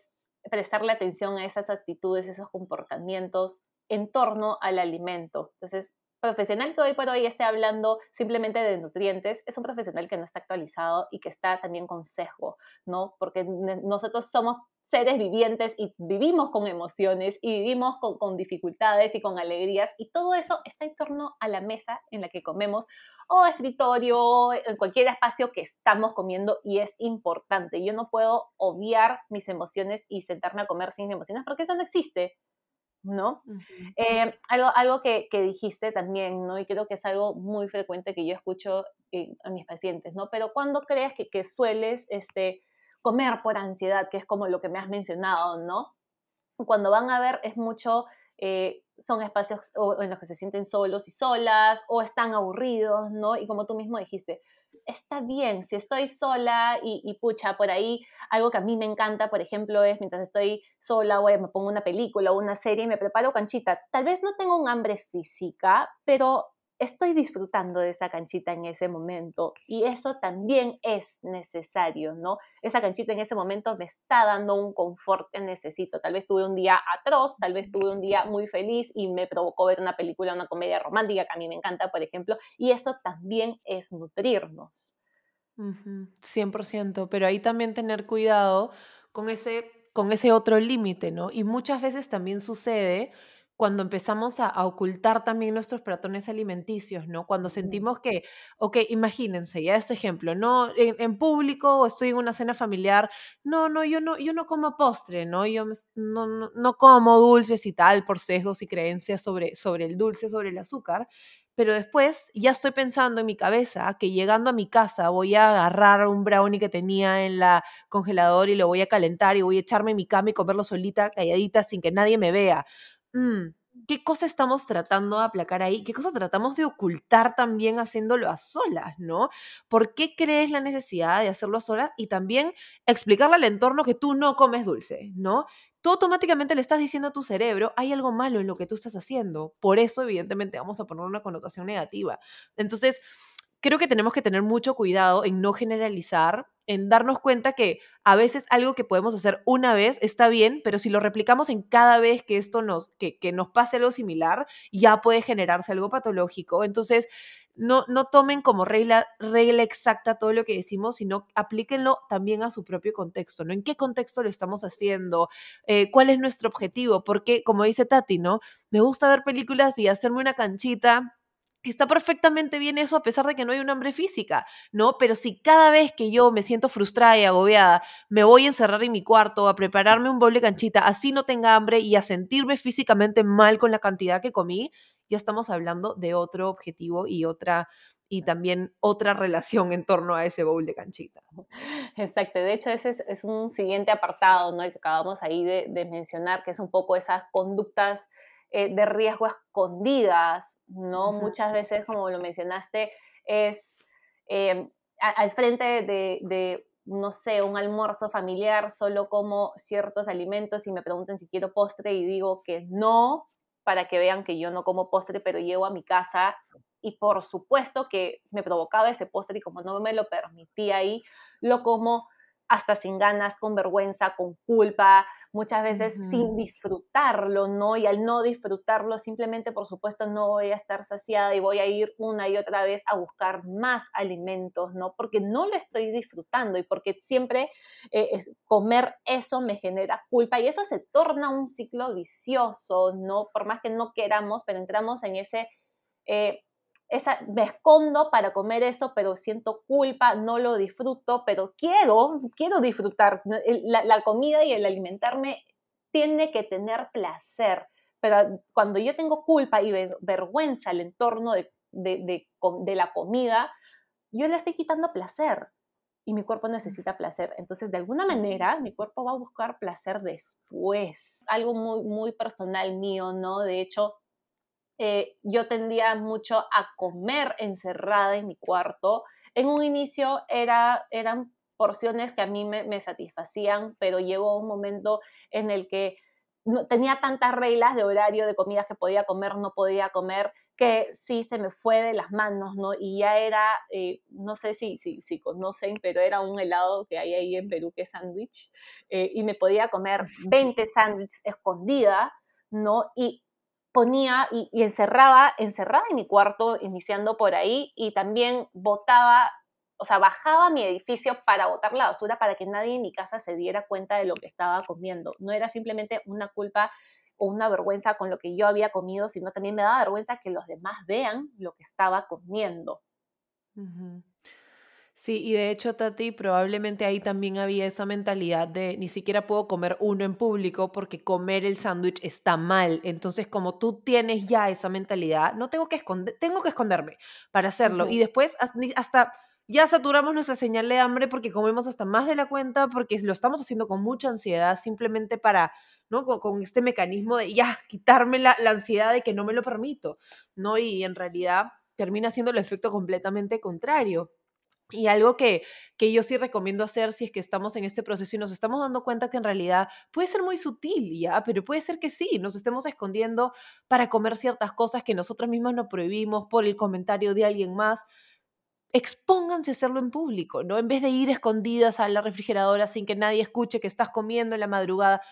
prestarle atención a esas actitudes, esos comportamientos en torno al alimento. Entonces, profesional que hoy por hoy esté hablando simplemente de nutrientes es un profesional que no está actualizado y que está también con sesgo, ¿no? Porque nosotros somos seres vivientes y vivimos con emociones y vivimos con, con, dificultades y con alegrías y todo eso está en torno a la mesa en la que comemos o escritorio, en cualquier espacio que estamos comiendo y es importante. Yo no puedo obviar mis emociones y sentarme a comer sin emociones porque eso no existe. ¿No? Eh, algo algo que, dijiste también, ¿no? Y creo que es algo muy frecuente que yo escucho eh, a mis pacientes, ¿no? Pero ¿cuándo crees que, que, sueles este, comer por ansiedad, que es como lo que me has mencionado, ¿no? Cuando van a ver es mucho, eh, son espacios en los que se sienten solos y solas o están aburridos, ¿no? Y como tú mismo dijiste, está bien, si estoy sola y, pucha, por ahí algo que a mí me encanta, por ejemplo, es mientras estoy sola o me pongo una película o una serie y me preparo canchitas. Tal vez no tengo un hambre física, pero estoy disfrutando de esa canchita en ese momento y eso también es necesario, ¿no? Esa canchita en ese momento me está dando un confort que necesito. Tal vez tuve un día atroz, tal vez tuve un día muy feliz y me provocó ver una película, una comedia romántica que a mí me encanta, por ejemplo, y eso también es nutrirnos. 100%, pero ahí también tener cuidado con ese, con ese otro límite, ¿no? Y muchas veces también sucede cuando empezamos a, ocultar también nuestros patrones alimenticios, ¿no? Cuando sentimos que, ok, imagínense, ya este ejemplo, ¿no? En, público o estoy en una cena familiar, no, no, yo no, yo no como postre, ¿no? Yo no, no, no como dulces y tal por sesgos y creencias sobre, sobre el dulce, sobre el azúcar, pero después ya estoy pensando en mi cabeza que llegando a mi casa voy a agarrar un brownie que tenía en la congelador y lo voy a calentar y voy a echarme en mi cama y comerlo solita, calladita, sin que nadie me vea. Mm, ¿Qué cosa estamos tratando de aplacar ahí? ¿Qué cosa tratamos de ocultar también haciéndolo a solas, no? ¿Por qué crees la necesidad de hacerlo a solas? Y también explicarle al entorno que tú no comes dulce, ¿no? tú automáticamente le estás diciendo a tu cerebro, hay algo malo en lo que tú estás haciendo. Por eso, evidentemente, vamos a poner una connotación negativa. Entonces, creo que tenemos que tener mucho cuidado en no generalizar, en darnos cuenta que a veces algo que podemos hacer una vez está bien, pero si lo replicamos en cada vez que esto nos, que, que nos pase algo similar, ya puede generarse algo patológico. Entonces, no, no tomen como regla, regla exacta todo lo que decimos, sino aplíquenlo también a su propio contexto, ¿no? ¿En qué contexto lo estamos haciendo? Eh, ¿Cuál es nuestro objetivo? Porque, como dice Tati, ¿no? Me gusta ver películas y hacerme una canchita Está perfectamente bien eso a pesar de que no hay un hambre física, ¿no? Pero si cada vez que yo me siento frustrada y agobiada, me voy a encerrar en mi cuarto a prepararme un bowl de canchita, así no tenga hambre y a sentirme físicamente mal con la cantidad que comí, ya estamos hablando de otro objetivo y otra y también otra relación en torno a ese bowl de canchita. Exacto, de hecho ese es, un siguiente apartado ¿no? que acabamos ahí de, mencionar, que es un poco esas conductas eh, de riesgo escondidas, ¿no? Muchas veces, como lo mencionaste, es eh, al frente de, de, no sé, un almuerzo familiar, solo como ciertos alimentos y me preguntan si quiero postre y digo que no, para que vean que yo no como postre, pero llego a mi casa y por supuesto que me provocaba ese postre y como no me lo permitía ahí, lo como hasta sin ganas, con vergüenza, con culpa, muchas veces sin disfrutarlo, ¿no? Y al no disfrutarlo, simplemente, por supuesto, no voy a estar saciada y voy a ir una y otra vez a buscar más alimentos, ¿no? Porque no lo estoy disfrutando y porque siempre eh, comer eso me genera culpa y eso se torna un ciclo vicioso, ¿no? Por más que no queramos, pero entramos en ese... Eh, esa, me escondo para comer eso, pero siento culpa, no lo disfruto, pero quiero, quiero disfrutar. La, comida y el alimentarme tiene que tener placer, pero cuando yo tengo culpa y vergüenza al entorno de, de, de, la comida, yo le estoy quitando placer y mi cuerpo necesita placer. Entonces, de alguna manera, mi cuerpo va a buscar placer después. Algo muy, muy personal mío, ¿no? De hecho, eh, yo tendía mucho a comer encerrada en mi cuarto. En un inicio era, eran porciones que a mí me, satisfacían, pero llegó un momento en el que no, tenía tantas reglas de horario de comidas que podía comer, no podía comer, que sí se me fue de las manos, ¿no? Y ya era, eh, no sé si, si, si, conocen, pero era un helado que hay ahí en Perú que es sándwich, eh, y me podía comer 20 sándwiches escondida, ¿no? Y ponía y, encerraba, encerrada en mi cuarto, iniciando por ahí, y también botaba, o sea, bajaba mi edificio para botar la basura para que nadie en mi casa se diera cuenta de lo que estaba comiendo. No era simplemente una culpa o una vergüenza con lo que yo había comido, sino también me daba vergüenza que los demás vean lo que estaba comiendo. Sí, y de hecho, Tati, probablemente ahí también había esa mentalidad de ni siquiera puedo comer uno en público porque comer el sándwich está mal. Entonces, como tú tienes ya esa mentalidad, no tengo que esconder, tengo que esconderme para hacerlo. Y después hasta ya saturamos nuestra señal de hambre porque comemos hasta más de la cuenta, porque lo estamos haciendo con mucha ansiedad, simplemente para, ¿no? Con, este mecanismo de ya quitarme la, la ansiedad de que no me lo permito, ¿no? Y en realidad termina siendo el efecto completamente contrario. Y algo que, que yo sí recomiendo hacer si es que estamos en este proceso y nos estamos dando cuenta que en realidad puede ser muy sutil, ¿ya? Pero puede ser que sí, nos estemos escondiendo para comer ciertas cosas que nosotros mismos nos prohibimos por el comentario de alguien más. Expónganse a hacerlo en público, ¿no? En vez de ir escondidas a la refrigeradora sin que nadie escuche que estás comiendo en la madrugada.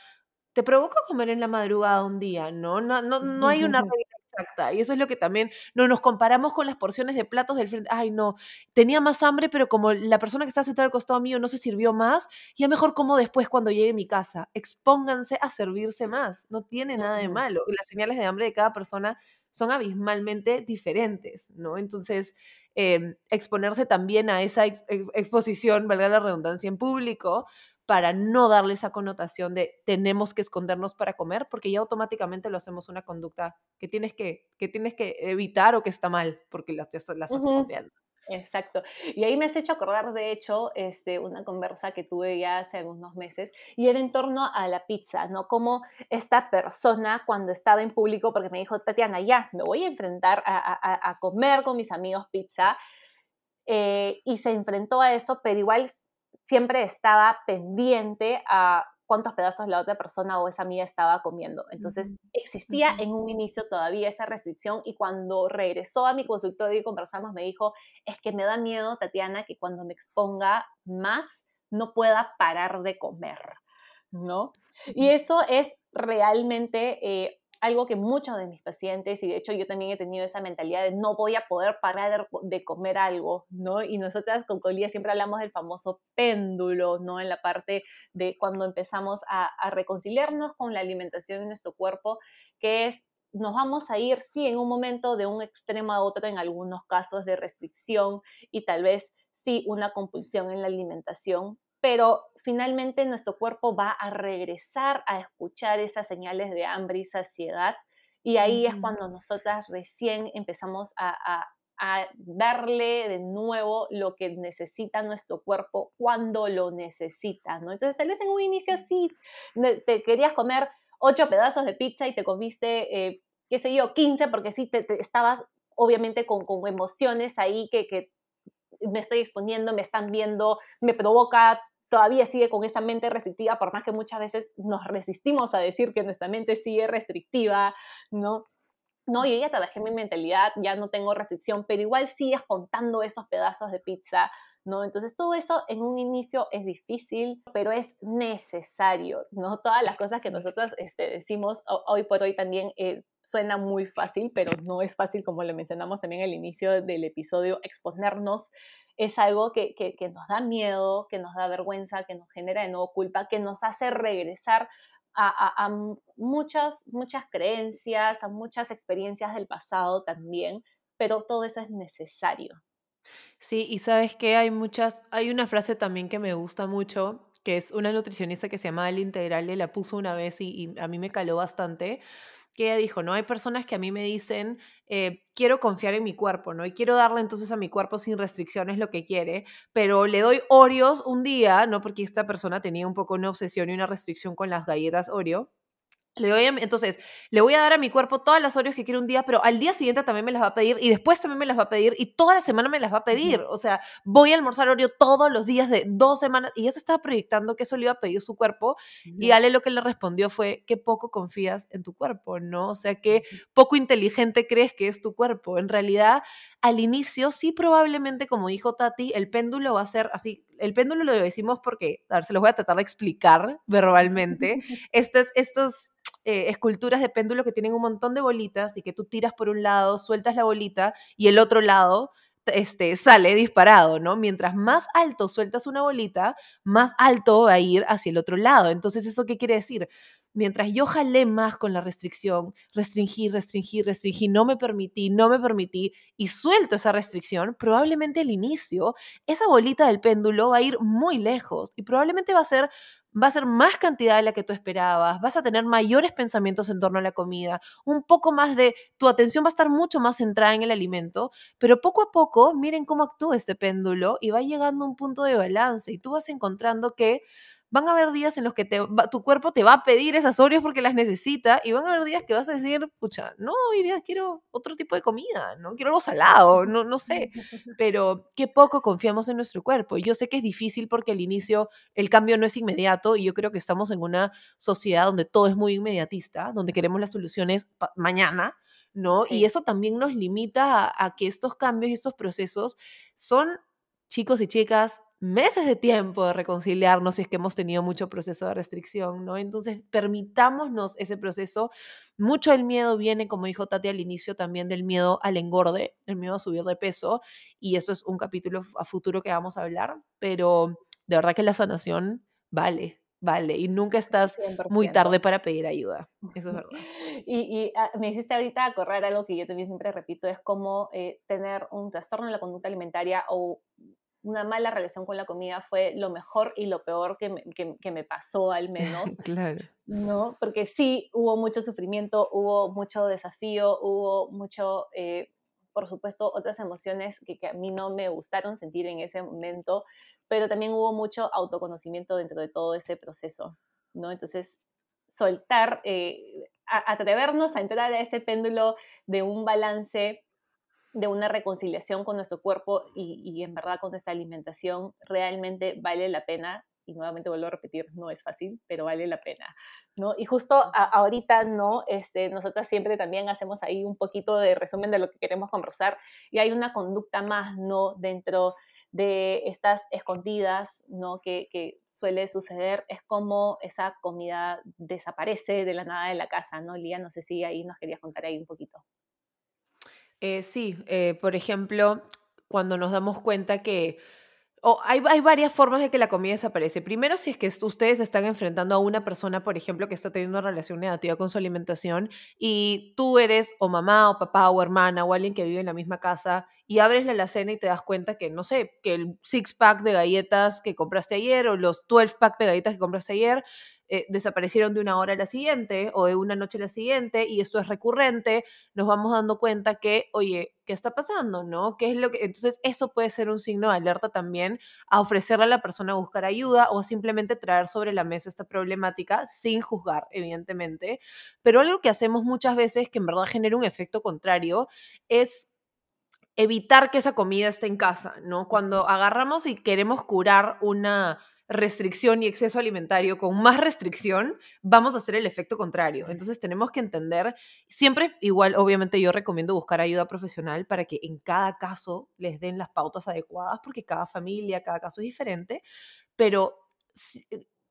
¿Te provoca comer en la madrugada un día? No, no, no, no hay una regla Exacta. Y eso es lo que también no nos comparamos con las porciones de platos del frente. Ay, no, tenía más hambre, pero como la persona que está sentada al costado mío no se sirvió más, ya mejor como después cuando llegue a mi casa. Expónganse a servirse más. No tiene nada de malo. Las señales de hambre de cada persona son abismalmente diferentes, ¿no? Entonces, em, exponerse también a esa exposición, valga la redundancia, en público, para no darle esa connotación de tenemos que escondernos para comer, porque ya automáticamente lo hacemos una conducta que tienes que, que, tienes que evitar o que está mal, porque las, las estás escondiendo. Exacto. Y ahí me has hecho acordar, de hecho, este, una conversa que tuve ya hace algunos meses y era en torno a la pizza, ¿no? Como esta persona cuando estaba en público, porque me dijo, Tatiana, ya, me voy a enfrentar a, comer con mis amigos pizza, eh, y se enfrentó a eso, pero igual siempre estaba pendiente a cuántos pedazos la otra persona o esa amiga estaba comiendo. Entonces, existía en un inicio todavía esa restricción y cuando regresó a mi consultorio y conversamos, me dijo, es que me da miedo, Tatiana, que cuando me exponga más, no pueda parar de comer, ¿no? Y eso es realmente eh, algo que muchos de mis pacientes, y de hecho yo también he tenido esa mentalidad de no voy poder parar de comer algo, ¿no? Y nosotras con Colía siempre hablamos del famoso péndulo, ¿no? En la parte de cuando empezamos a, a reconciliarnos con la alimentación en nuestro cuerpo, que es nos vamos a ir, sí, en un momento de un extremo a otro, en algunos casos de restricción y tal vez sí una compulsión en la alimentación, pero finalmente nuestro cuerpo va a regresar a escuchar esas señales de hambre y saciedad y ahí es cuando nosotras recién empezamos a, darle de nuevo lo que necesita nuestro cuerpo cuando lo necesita, ¿no? Entonces tal vez en un inicio sí te querías comer ocho pedazos de pizza y te comiste, eh, qué sé yo, 15 porque sí te, estabas obviamente con, emociones ahí que, que me estoy exponiendo, me están viendo, me provoca todavía sigue con esa mente restrictiva, por más que muchas veces nos resistimos a decir que nuestra mente sigue restrictiva, ¿no? No, yo ya trabajé mi mentalidad, ya no tengo restricción, pero igual sigues contando esos pedazos de pizza, ¿no? Entonces todo eso en un inicio es difícil, pero es necesario, ¿no? Todas las cosas que nosotros este, decimos hoy por hoy también eh, suena muy fácil, pero no es fácil, como le mencionamos también al inicio del episodio, exponernos es algo que, nos da miedo, que nos da vergüenza, que nos genera de nuevo culpa, que nos hace regresar a, muchas, muchas creencias, a muchas experiencias del pasado también, pero todo eso es necesario. Sí, y sabes que hay muchas, hay una frase también que me gusta mucho, que es una nutricionista que se llama El Integral, la puso una vez y a mí me caló bastante, que ella dijo, ¿no? Hay personas que a mí me dicen, eh, quiero confiar en mi cuerpo, ¿no? Y quiero darle entonces a mi cuerpo sin restricciones lo que quiere, pero le doy Oreos un día, ¿no? Porque esta persona tenía un poco una obsesión y una restricción con las galletas Oreo. Le doy entonces, le voy a dar a mi cuerpo todas las Oreos que quiere un día, pero al día siguiente también me las va a pedir y después también me las va a pedir y toda la semana me las va a pedir. O sea, voy a almorzar Oreo todos los días de dos semanas y ya se estaba proyectando que eso le iba a pedir su cuerpo y Ale lo que le respondió fue que poco confías en tu cuerpo, ¿no? O sea, que poco inteligente crees que es tu cuerpo. En realidad, al inicio sí probablemente, como dijo Tati, el péndulo va a ser así. El péndulo lo decimos porque, a ver, se los voy a tratar de explicar verbalmente. estos, estos eh, esculturas de péndulo que tienen un montón de bolitas y que tú tiras por un lado, sueltas la bolita y el otro lado este, sale disparado, ¿no? Mientras más alto sueltas una bolita, más alto va a ir hacia el otro lado. Entonces, ¿eso qué quiere decir? Mientras yo jalé más con la restricción, restringí, restringí, restringí, no me permití, no me permití y suelto esa restricción, probablemente al inicio esa bolita del péndulo va a ir muy lejos y probablemente va a ser va a ser más cantidad de la que tú esperabas, vas a tener mayores pensamientos en torno a la comida, un poco más de, tu atención va a estar mucho más centrada en el alimento, pero poco a poco, miren cómo actúa este péndulo y va llegando a un punto de balance y tú vas encontrando que van a haber días en los que tu cuerpo te va a pedir esas Oreos porque las necesita y van a haber días que vas a decir, pucha, no, hoy día quiero otro tipo de comida, no quiero algo salado, no, no sé, pero qué poco confiamos en nuestro cuerpo. Y yo sé que es difícil porque al inicio el cambio no es inmediato y yo creo que estamos en una sociedad donde todo es muy inmediatista, donde queremos las soluciones mañana. ¿no? Y eso también nos limita a, a que estos cambios y estos procesos son, chicos y chicas, meses de tiempo de reconciliarnos si es que hemos tenido mucho proceso de restricción, ¿no? Entonces, permitámonos ese proceso. Mucho del miedo viene, como dijo Tati al inicio, también del miedo al engorde, el miedo a subir de peso, y eso es un capítulo a futuro que vamos a hablar, pero de verdad que la sanación vale, vale, y nunca estás muy tarde para pedir ayuda, eso es verdad. Y, ah, me hiciste ahorita correr algo que yo también siempre repito, es como eh, tener un trastorno en la conducta alimentaria o una mala relación con la comida fue lo mejor y lo peor que me, que, me pasó al menos. claro. ¿No? Porque sí, hubo mucho sufrimiento, hubo mucho desafío, hubo mucho, eh, por supuesto, otras emociones que, que, a mí no me gustaron sentir en ese momento, pero también hubo mucho autoconocimiento dentro de todo ese proceso, ¿no? Entonces, soltar, eh, atrevernos a entrar a ese péndulo de un balance de una reconciliación con nuestro cuerpo y, en verdad con nuestra alimentación realmente vale la pena y nuevamente vuelvo a repetir, no es fácil, pero vale la pena, ¿no? Y justo ahorita, ¿no? Este, nosotras siempre también hacemos ahí un poquito de resumen de lo que queremos conversar y hay una conducta más, ¿no? Dentro de estas escondidas, ¿no? Que, que suele suceder, es como esa comida desaparece de la nada de la casa, ¿no? Lía, no sé si ahí nos querías contar ahí un poquito. Eh, sí, eh, por ejemplo, cuando nos damos cuenta que hay, hay, varias formas de que la comida desaparece. Primero, si es que ustedes están enfrentando a una persona, por ejemplo, que está teniendo una relación negativa con su alimentación y tú eres o mamá o papá o hermana o alguien que vive en la misma casa y abres la alacena y te das cuenta que, no sé, que el six pack de galletas que compraste ayer o los 12 pack de galletas que compraste ayer eh, desaparecieron de una hora a la siguiente o de una noche a la siguiente y esto es recurrente, nos vamos dando cuenta que, oye, ¿qué está pasando? ¿No? ¿Qué es lo que... Entonces eso puede ser un signo de alerta también a ofrecerle a la persona a buscar ayuda o simplemente traer sobre la mesa esta problemática sin juzgar, evidentemente. Pero algo que hacemos muchas veces que en verdad genera un efecto contrario es evitar que esa comida esté en casa, ¿no? Cuando agarramos y queremos curar una restricción y exceso alimentario con más restricción, vamos a hacer el efecto contrario. Entonces tenemos que entender, siempre igual, obviamente yo recomiendo buscar ayuda profesional para que en cada caso les den las pautas adecuadas, porque cada familia, cada caso es diferente, pero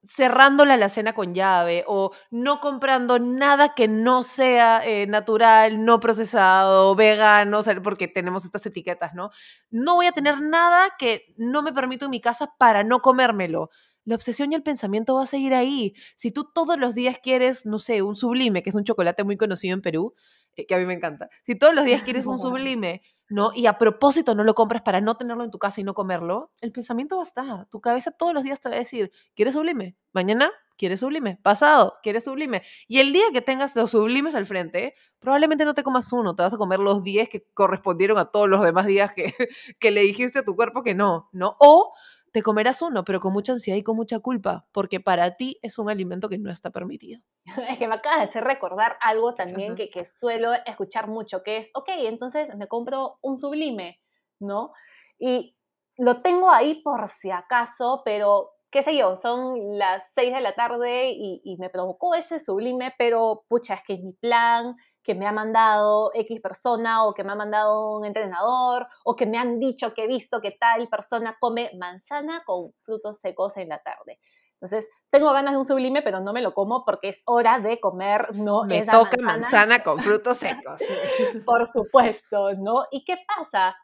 cerrando la alacena con llave o no comprando nada que no sea eh, natural, no procesado, vegano, porque tenemos estas etiquetas, ¿no? No voy a tener nada que no me permito en mi casa para no comérmelo. La obsesión y el pensamiento va a seguir ahí. Si tú todos los días quieres, no sé, un sublime, que es un chocolate muy conocido en Perú, eh, que a mí me encanta. Si todos los días quieres un sublime, ¿no? Y a propósito no lo compras para no tenerlo en tu casa y no comerlo, el pensamiento va a estar. Tu cabeza todos los días te va a decir, ¿quieres sublime? Mañana, ¿quieres sublime? Pasado, ¿quieres sublime? Y el día que tengas los sublimes al frente, probablemente no te comas uno, te vas a comer los 10 que correspondieron a todos los demás días que, que le dijiste a tu cuerpo que no, ¿no? O te comerás uno, pero con mucha ansiedad y con mucha culpa, porque para ti es un alimento que no está permitido. Es que me acaba de hacer recordar algo también que, que, suelo escuchar mucho, que es, ok, entonces me compro un sublime, ¿no? Y lo tengo ahí por si acaso, pero qué sé yo, son las 6 de la tarde y, y me provocó ese sublime, pero pucha, es que mi plan que me ha mandado X persona o que me ha mandado un entrenador o que me han dicho que he visto que tal persona come manzana con frutos secos en la tarde. Entonces, tengo ganas de un sublime, pero no me lo como porque es hora de comer, ¿no? Me toca manzana. con frutos secos. Por supuesto, ¿no? ¿Y qué pasa?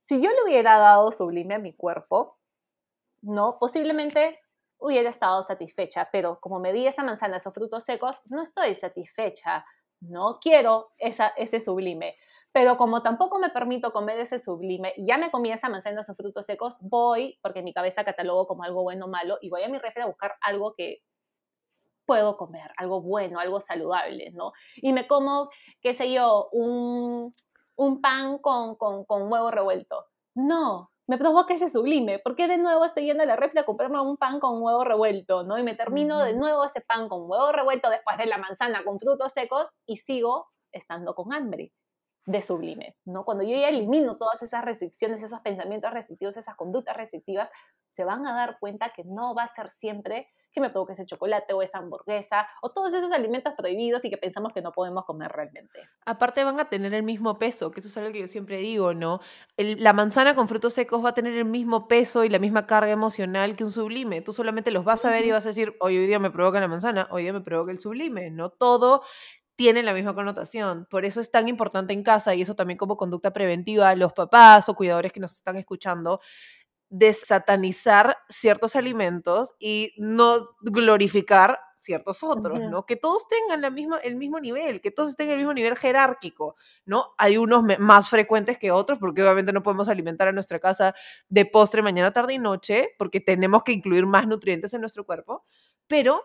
Si yo le hubiera dado sublime a mi cuerpo, ¿no? Posiblemente hubiera estado satisfecha, pero como me di esa manzana, esos frutos secos, no estoy satisfecha no quiero esa, ese sublime. Pero como tampoco me permito comer ese sublime, ya me comí esa manzana, esos frutos secos, voy, porque mi cabeza catalogo como algo bueno o malo, y voy a mi refri a buscar algo que puedo comer, algo bueno, algo saludable, ¿no? Y me como, qué sé yo, un, un pan con, con, con huevo revuelto. No, me provoca ese sublime. ¿Por qué de nuevo estoy yendo a la refri a comprarme un pan con huevo revuelto, ¿no? Y me termino de nuevo ese pan con huevo revuelto después de la manzana con frutos secos y sigo estando con hambre de sublime, ¿no? Cuando yo ya elimino todas esas restricciones, esos pensamientos restrictivos, esas conductas restrictivas, se van a dar cuenta que no va a ser siempre que me provoque ese chocolate o esa hamburguesa o todos esos alimentos prohibidos y que pensamos que no podemos comer realmente. Aparte van a tener el mismo peso, que eso es algo que yo siempre digo, ¿no? la manzana con frutos secos va a tener el mismo peso y la misma carga emocional que un sublime. Tú solamente los vas a ver y vas a decir, hoy, hoy día me provoca la manzana, hoy día me provoca el sublime, ¿no? Todo tiene la misma connotación. Por eso es tan importante en casa y eso también como conducta preventiva, los papás o cuidadores que nos están escuchando, desatanizar ciertos alimentos y no glorificar ciertos otros, ¿no? Que todos tengan la misma, el mismo nivel, que todos estén en el mismo nivel jerárquico, ¿no? Hay unos más frecuentes que otros, porque obviamente no podemos alimentar a nuestra casa de postre mañana, tarde y noche, porque tenemos que incluir más nutrientes en nuestro cuerpo, pero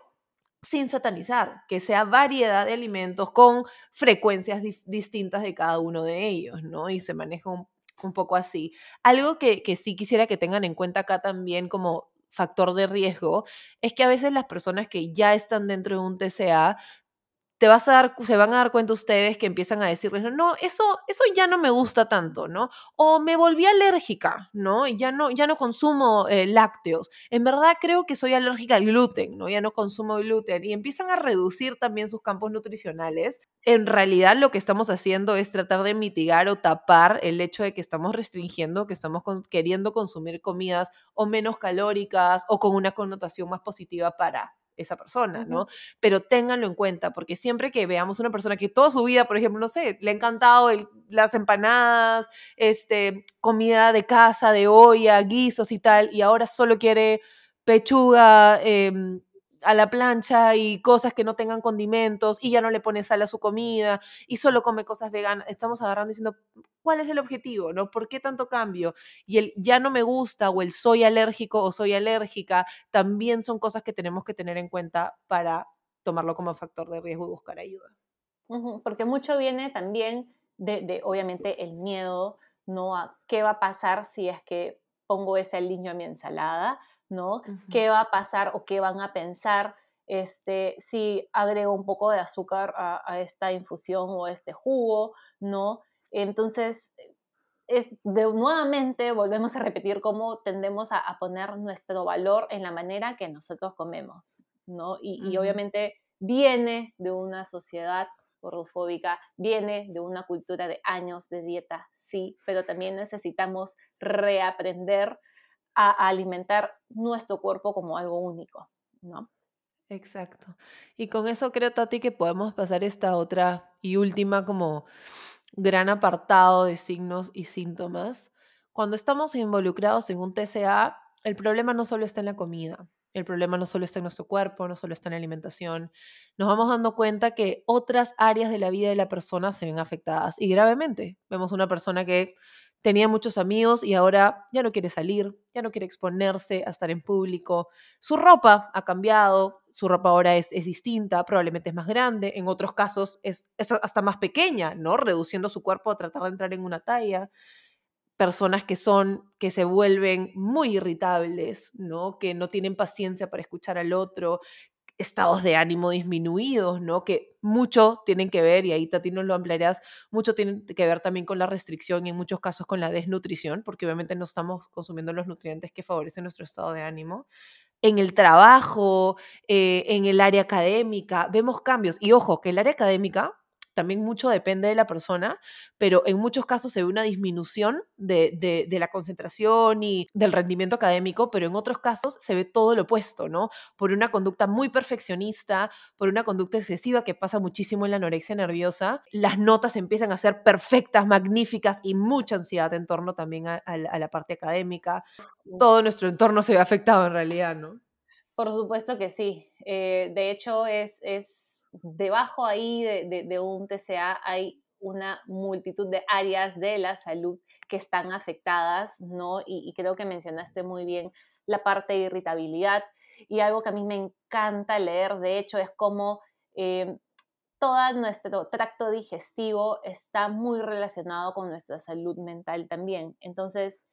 sin satanizar, que sea variedad de alimentos con frecuencias distintas de cada uno de ellos, ¿no? Y se maneja un, poco así. Algo que, que sí quisiera que tengan en cuenta acá también como factor de riesgo es que a veces las personas que ya están dentro de un TCA te vas a dar, se van a dar cuenta ustedes que empiezan a decirles, no, eso, eso ya no me gusta tanto, ¿no? O me volví alérgica, ¿no? Ya no, ya no consumo eh, lácteos. En verdad creo que soy alérgica al gluten, ¿no? Ya no consumo gluten. Y empiezan a reducir también sus campos nutricionales. En realidad lo que estamos haciendo es tratar de mitigar o tapar el hecho de que estamos restringiendo, que estamos queriendo consumir comidas o menos calóricas o con una connotación más positiva para esa persona, ¿no? Pero ténganlo en cuenta, porque siempre que veamos una persona que toda su vida, por ejemplo, no sé, le ha encantado las empanadas, este, comida de casa, de olla, guisos y tal, y ahora solo quiere pechuga, em, a la plancha y cosas que no tengan condimentos y ya no le pone sal a su comida y solo come cosas veganas. Estamos agarrando diciendo, ¿cuál es el objetivo? ¿No? ¿Por qué tanto cambio? Y el ya no me gusta o el soy alérgico o soy alérgica también son cosas que tenemos que tener en cuenta para tomarlo como factor de riesgo y buscar ayuda. Porque mucho viene también de, obviamente, el miedo, ¿no? A qué va a pasar si es que pongo ese aliño a mi ensalada ¿no? ¿Qué va a pasar o qué van a pensar este, si agrego un poco de azúcar a, esta infusión o este jugo, ¿no? Entonces, es, de, nuevamente volvemos a repetir cómo tendemos a, poner nuestro valor en la manera que nosotros comemos, ¿no? Y, obviamente viene de una sociedad gordofóbica, viene de una cultura de años de dieta, sí, pero también necesitamos reaprender a, alimentar nuestro cuerpo como algo único, ¿no? Exacto. Y con eso creo, Tati, que podemos pasar esta otra y última como gran apartado de signos y síntomas. Cuando estamos involucrados en un TCA, el problema no solo está en la comida, el problema no solo está en nuestro cuerpo, no solo está en la alimentación. Nos vamos dando cuenta que otras áreas de la vida de la persona se ven afectadas y gravemente. Vemos una persona que tenía muchos amigos y ahora ya no quiere salir, ya no quiere exponerse a estar en público. Su ropa ha cambiado, su ropa ahora es, es distinta, probablemente es más grande, en otros casos es, es, hasta más pequeña, ¿no? Reduciendo su cuerpo a tratar de entrar en una talla. Personas que son, que se vuelven muy irritables, ¿no? Que no tienen paciencia para escuchar al otro, estados de ánimo disminuidos, ¿no? Que mucho tienen que ver, y ahí Tati nos lo ampliarás, mucho tienen que ver también con la restricción y en muchos casos con la desnutrición, porque obviamente no estamos consumiendo los nutrientes que favorecen nuestro estado de ánimo. En el trabajo, eh, en el área académica, vemos cambios. Y ojo, que el área académica también mucho depende de la persona, pero en muchos casos se ve una disminución de, la concentración y del rendimiento académico, pero en otros casos se ve todo lo opuesto, ¿no? Por una conducta muy perfeccionista, por una conducta excesiva que pasa muchísimo en la anorexia nerviosa, las notas empiezan a ser perfectas, magníficas y mucha ansiedad en torno también a, la parte académica. Todo nuestro entorno se ve afectado en realidad, ¿no? Por supuesto que sí. Eh, de hecho, es, es debajo ahí de, un TCA hay una multitud de áreas de la salud que están afectadas, ¿no? Y, creo que mencionaste muy bien la parte de irritabilidad y algo que a mí me encanta leer, de hecho, es como eh, todo nuestro tracto digestivo está muy relacionado con nuestra salud mental también. Entonces,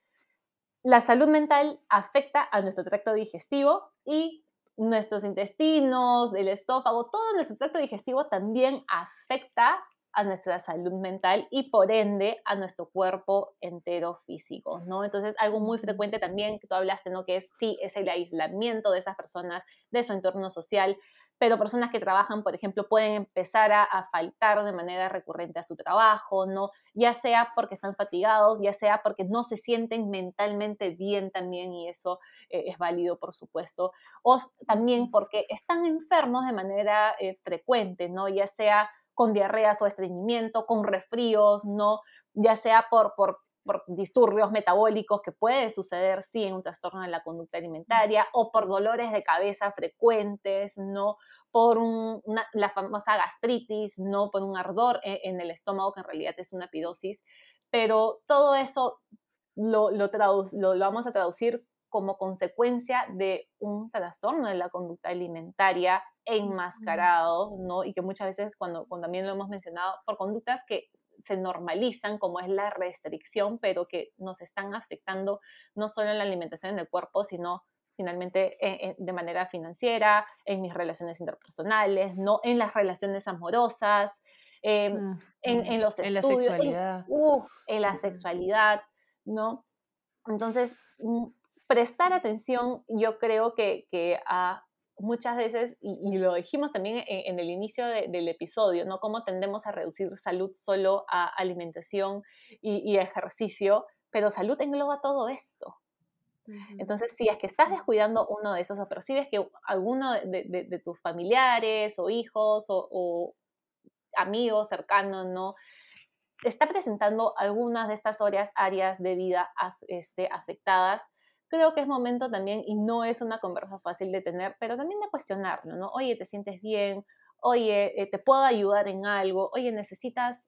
la salud mental afecta a nuestro tracto digestivo y nuestros intestinos, el estófago, todo nuestro tracto digestivo también afecta a nuestra salud mental y por ende a nuestro cuerpo entero físico, ¿no? Entonces, algo muy frecuente también que tú hablaste, ¿no? Que es, sí, es el aislamiento de esas personas, de su entorno social, pero personas que trabajan, por ejemplo, pueden empezar a, faltar de manera recurrente a su trabajo, ¿no? Ya sea porque están fatigados, ya sea porque no se sienten mentalmente bien también, y eso eh, es válido, por supuesto, o también porque están enfermos de manera eh, frecuente, ¿no? Ya sea con diarreas o estreñimiento, con resfríos, ¿no? Ya sea por, por por disturbios metabólicos que puede suceder, sí, en un trastorno de la conducta alimentaria, o por dolores de cabeza frecuentes, ¿no? Por la famosa gastritis, ¿no? Por un ardor e, en, el estómago, que en realidad es una acidosis. Pero todo eso lo, lo, lo vamos a traducir como consecuencia de un trastorno de la conducta alimentaria enmascarado, ¿no? Y que muchas veces, cuando, cuando, también lo hemos mencionado, por conductas que se normalizan, como es la restricción, pero que nos están afectando no solo en la alimentación en el cuerpo, sino finalmente de manera financiera, en mis relaciones interpersonales, no en las relaciones amorosas, em, en, los estudios, en la sexualidad. en la sexualidad, ¿no? Entonces, mm, prestar atención, yo creo que, que muchas veces, y, lo dijimos también en, el inicio del episodio, ¿no? Cómo tendemos a reducir salud solo a alimentación y, ejercicio, pero salud engloba todo esto. Entonces, si es que estás descuidando uno de esos o percibes que alguno de, tus familiares o hijos o, amigos cercanos, ¿no? Está presentando algunas de estas áreas de vida este, afectadas, creo que es momento también, y no es una conversa fácil de tener, pero también de cuestionarlo, ¿no? Oye, ¿te sientes bien? Oye, eh, ¿te puedo ayudar en algo? Oye, ¿necesitas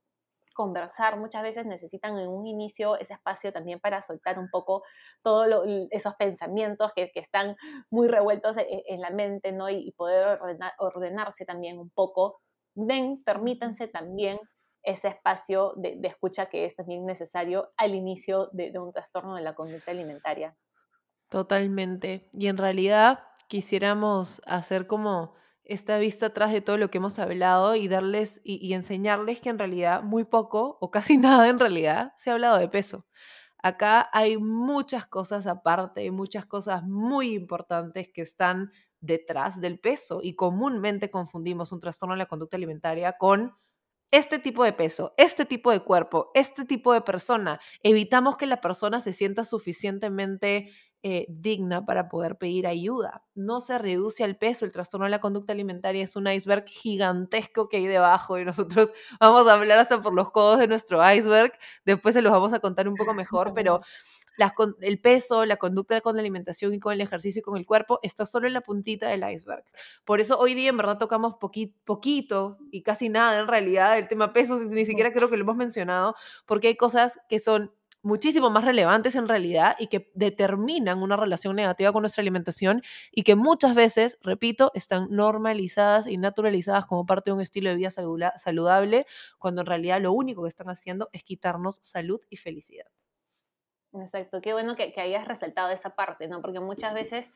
conversar? Muchas veces necesitan en un inicio ese espacio también para soltar un poco todos esos pensamientos que, están muy revueltos e, en, la mente, ¿no? Y, poder ordenarse también un poco. Den, permítanse también ese espacio de, escucha que es también necesario al inicio de un trastorno de la conducta alimentaria. Totalmente. Y en realidad quisiéramos hacer como esta vista atrás de todo lo que hemos hablado y darles y, enseñarles que en realidad muy poco o casi nada en realidad se ha hablado de peso. Acá hay muchas cosas aparte, muchas cosas muy importantes que están detrás del peso y comúnmente confundimos un trastorno de la conducta alimentaria con este tipo de peso, este tipo de cuerpo, este tipo de persona. Evitamos que la persona se sienta suficientemente eh, digna para poder pedir ayuda. No se reduce al peso, el trastorno de la conducta alimentaria es un iceberg gigantesco que hay debajo y nosotros vamos a hablar hasta por los codos de nuestro iceberg, después se los vamos a contar un poco mejor, pero el peso, la conducta con la alimentación y con el ejercicio y con el cuerpo está solo en la puntita del iceberg. Por eso hoy día en verdad tocamos poquito y casi nada en realidad el tema peso, ni siquiera creo que lo hemos mencionado, porque hay cosas que son muchísimo más relevantes en realidad y que determinan una relación negativa con nuestra alimentación y que muchas veces, repito, están normalizadas y naturalizadas como parte de un estilo de vida saludable, cuando en realidad lo único que están haciendo es quitarnos salud y felicidad. Exacto, qué bueno que, hayas resaltado esa parte, ¿no? Porque muchas veces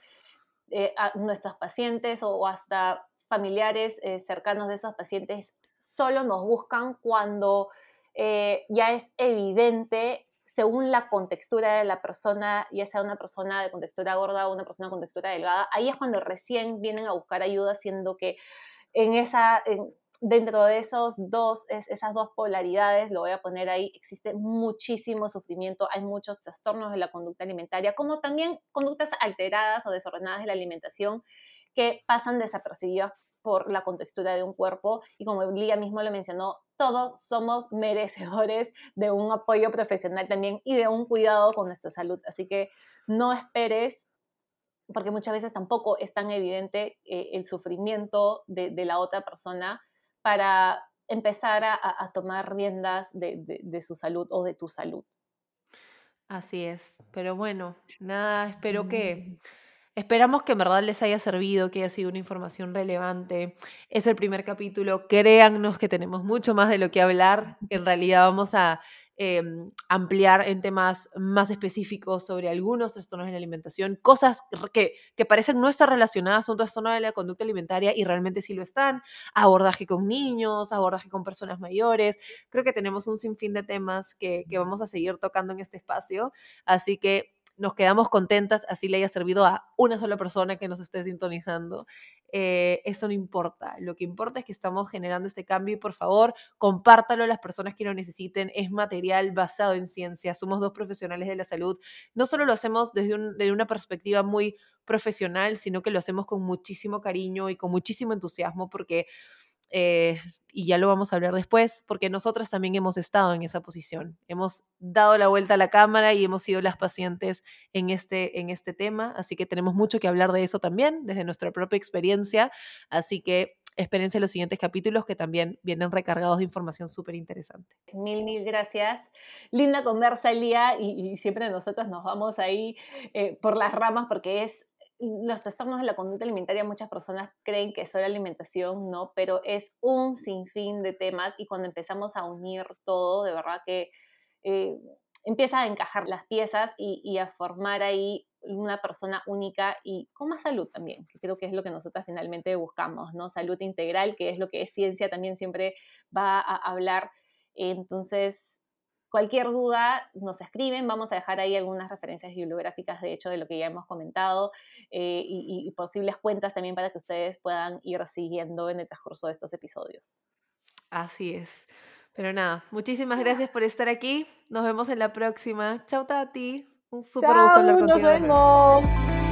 eh, nuestros pacientes o hasta familiares eh, cercanos de esos pacientes solo nos buscan cuando eh, ya es evidente según la contextura de la persona, ya sea una persona de contextura gorda o una persona con contextura delgada, ahí es cuando recién vienen a buscar ayuda, siendo que en esa, dentro de esos dos, esas dos polaridades, lo voy a poner ahí, existe muchísimo sufrimiento, hay muchos trastornos de la conducta alimentaria, como también conductas alteradas o desordenadas de la alimentación que pasan desapercibidas por la contextura de un cuerpo y como Lía mismo lo mencionó, todos somos merecedores de un apoyo profesional también y de un cuidado con nuestra salud. Así que no esperes, porque muchas veces tampoco es tan evidente eh, el sufrimiento de, la otra persona para empezar a, tomar riendas de, su salud o de tu salud. Así es, pero bueno, nada, espero que Esperamos que en verdad les haya servido, que haya sido una información relevante. Es el primer capítulo. Créannos que tenemos mucho más de lo que hablar. En realidad vamos a em, ampliar en temas más específicos sobre algunos trastornos de la alimentación, cosas que, que parecen no estar relacionadas a un trastorno de la conducta alimentaria y realmente sí lo están. Abordaje con niños, abordaje con personas mayores. Creo que tenemos un sinfín de temas que, que vamos a seguir tocando en este espacio. Así que nos quedamos contentas, así le haya servido a una sola persona que nos esté sintonizando. Eh, eso no importa. Lo que importa es que estamos generando este cambio y por favor, compártalo a las personas que lo necesiten. Es material basado en ciencia. Somos dos profesionales de la salud. No solo lo hacemos desde, desde una perspectiva muy profesional, sino que lo hacemos con muchísimo cariño y con muchísimo entusiasmo porque eh, y ya lo vamos a hablar después, porque nosotras también hemos estado en esa posición. Hemos dado la vuelta a la cámara y hemos sido las pacientes en este, en este tema, así que tenemos mucho que hablar de eso también, desde nuestra propia experiencia. Así que espérense los siguientes capítulos que también vienen recargados de información súper interesante. Mil, mil gracias. Linda conversa, Elia, y, y siempre nosotros nos vamos ahí eh, por las ramas porque es los trastornos de la conducta alimentaria, muchas personas creen que es solo alimentación, ¿no? Pero es un sinfín de temas y cuando empezamos a unir todo, de verdad que eh, empieza a encajar las piezas y, y, a formar ahí una persona única y con más salud también, que creo que es lo que nosotras finalmente buscamos, ¿no? Salud integral, que es lo que es ciencia, también siempre va a hablar. Entonces, Cualquier duda nos escriben, vamos a dejar ahí algunas referencias bibliográficas, de hecho, de lo que ya hemos comentado eh, y, y, posibles cuentas también para que ustedes puedan ir siguiendo en el transcurso de estos episodios. Así es. Pero nada, muchísimas gracias por estar aquí. Nos vemos en la próxima. Chao, Tati. Un súper gusto hablar contigo. Nos vemos.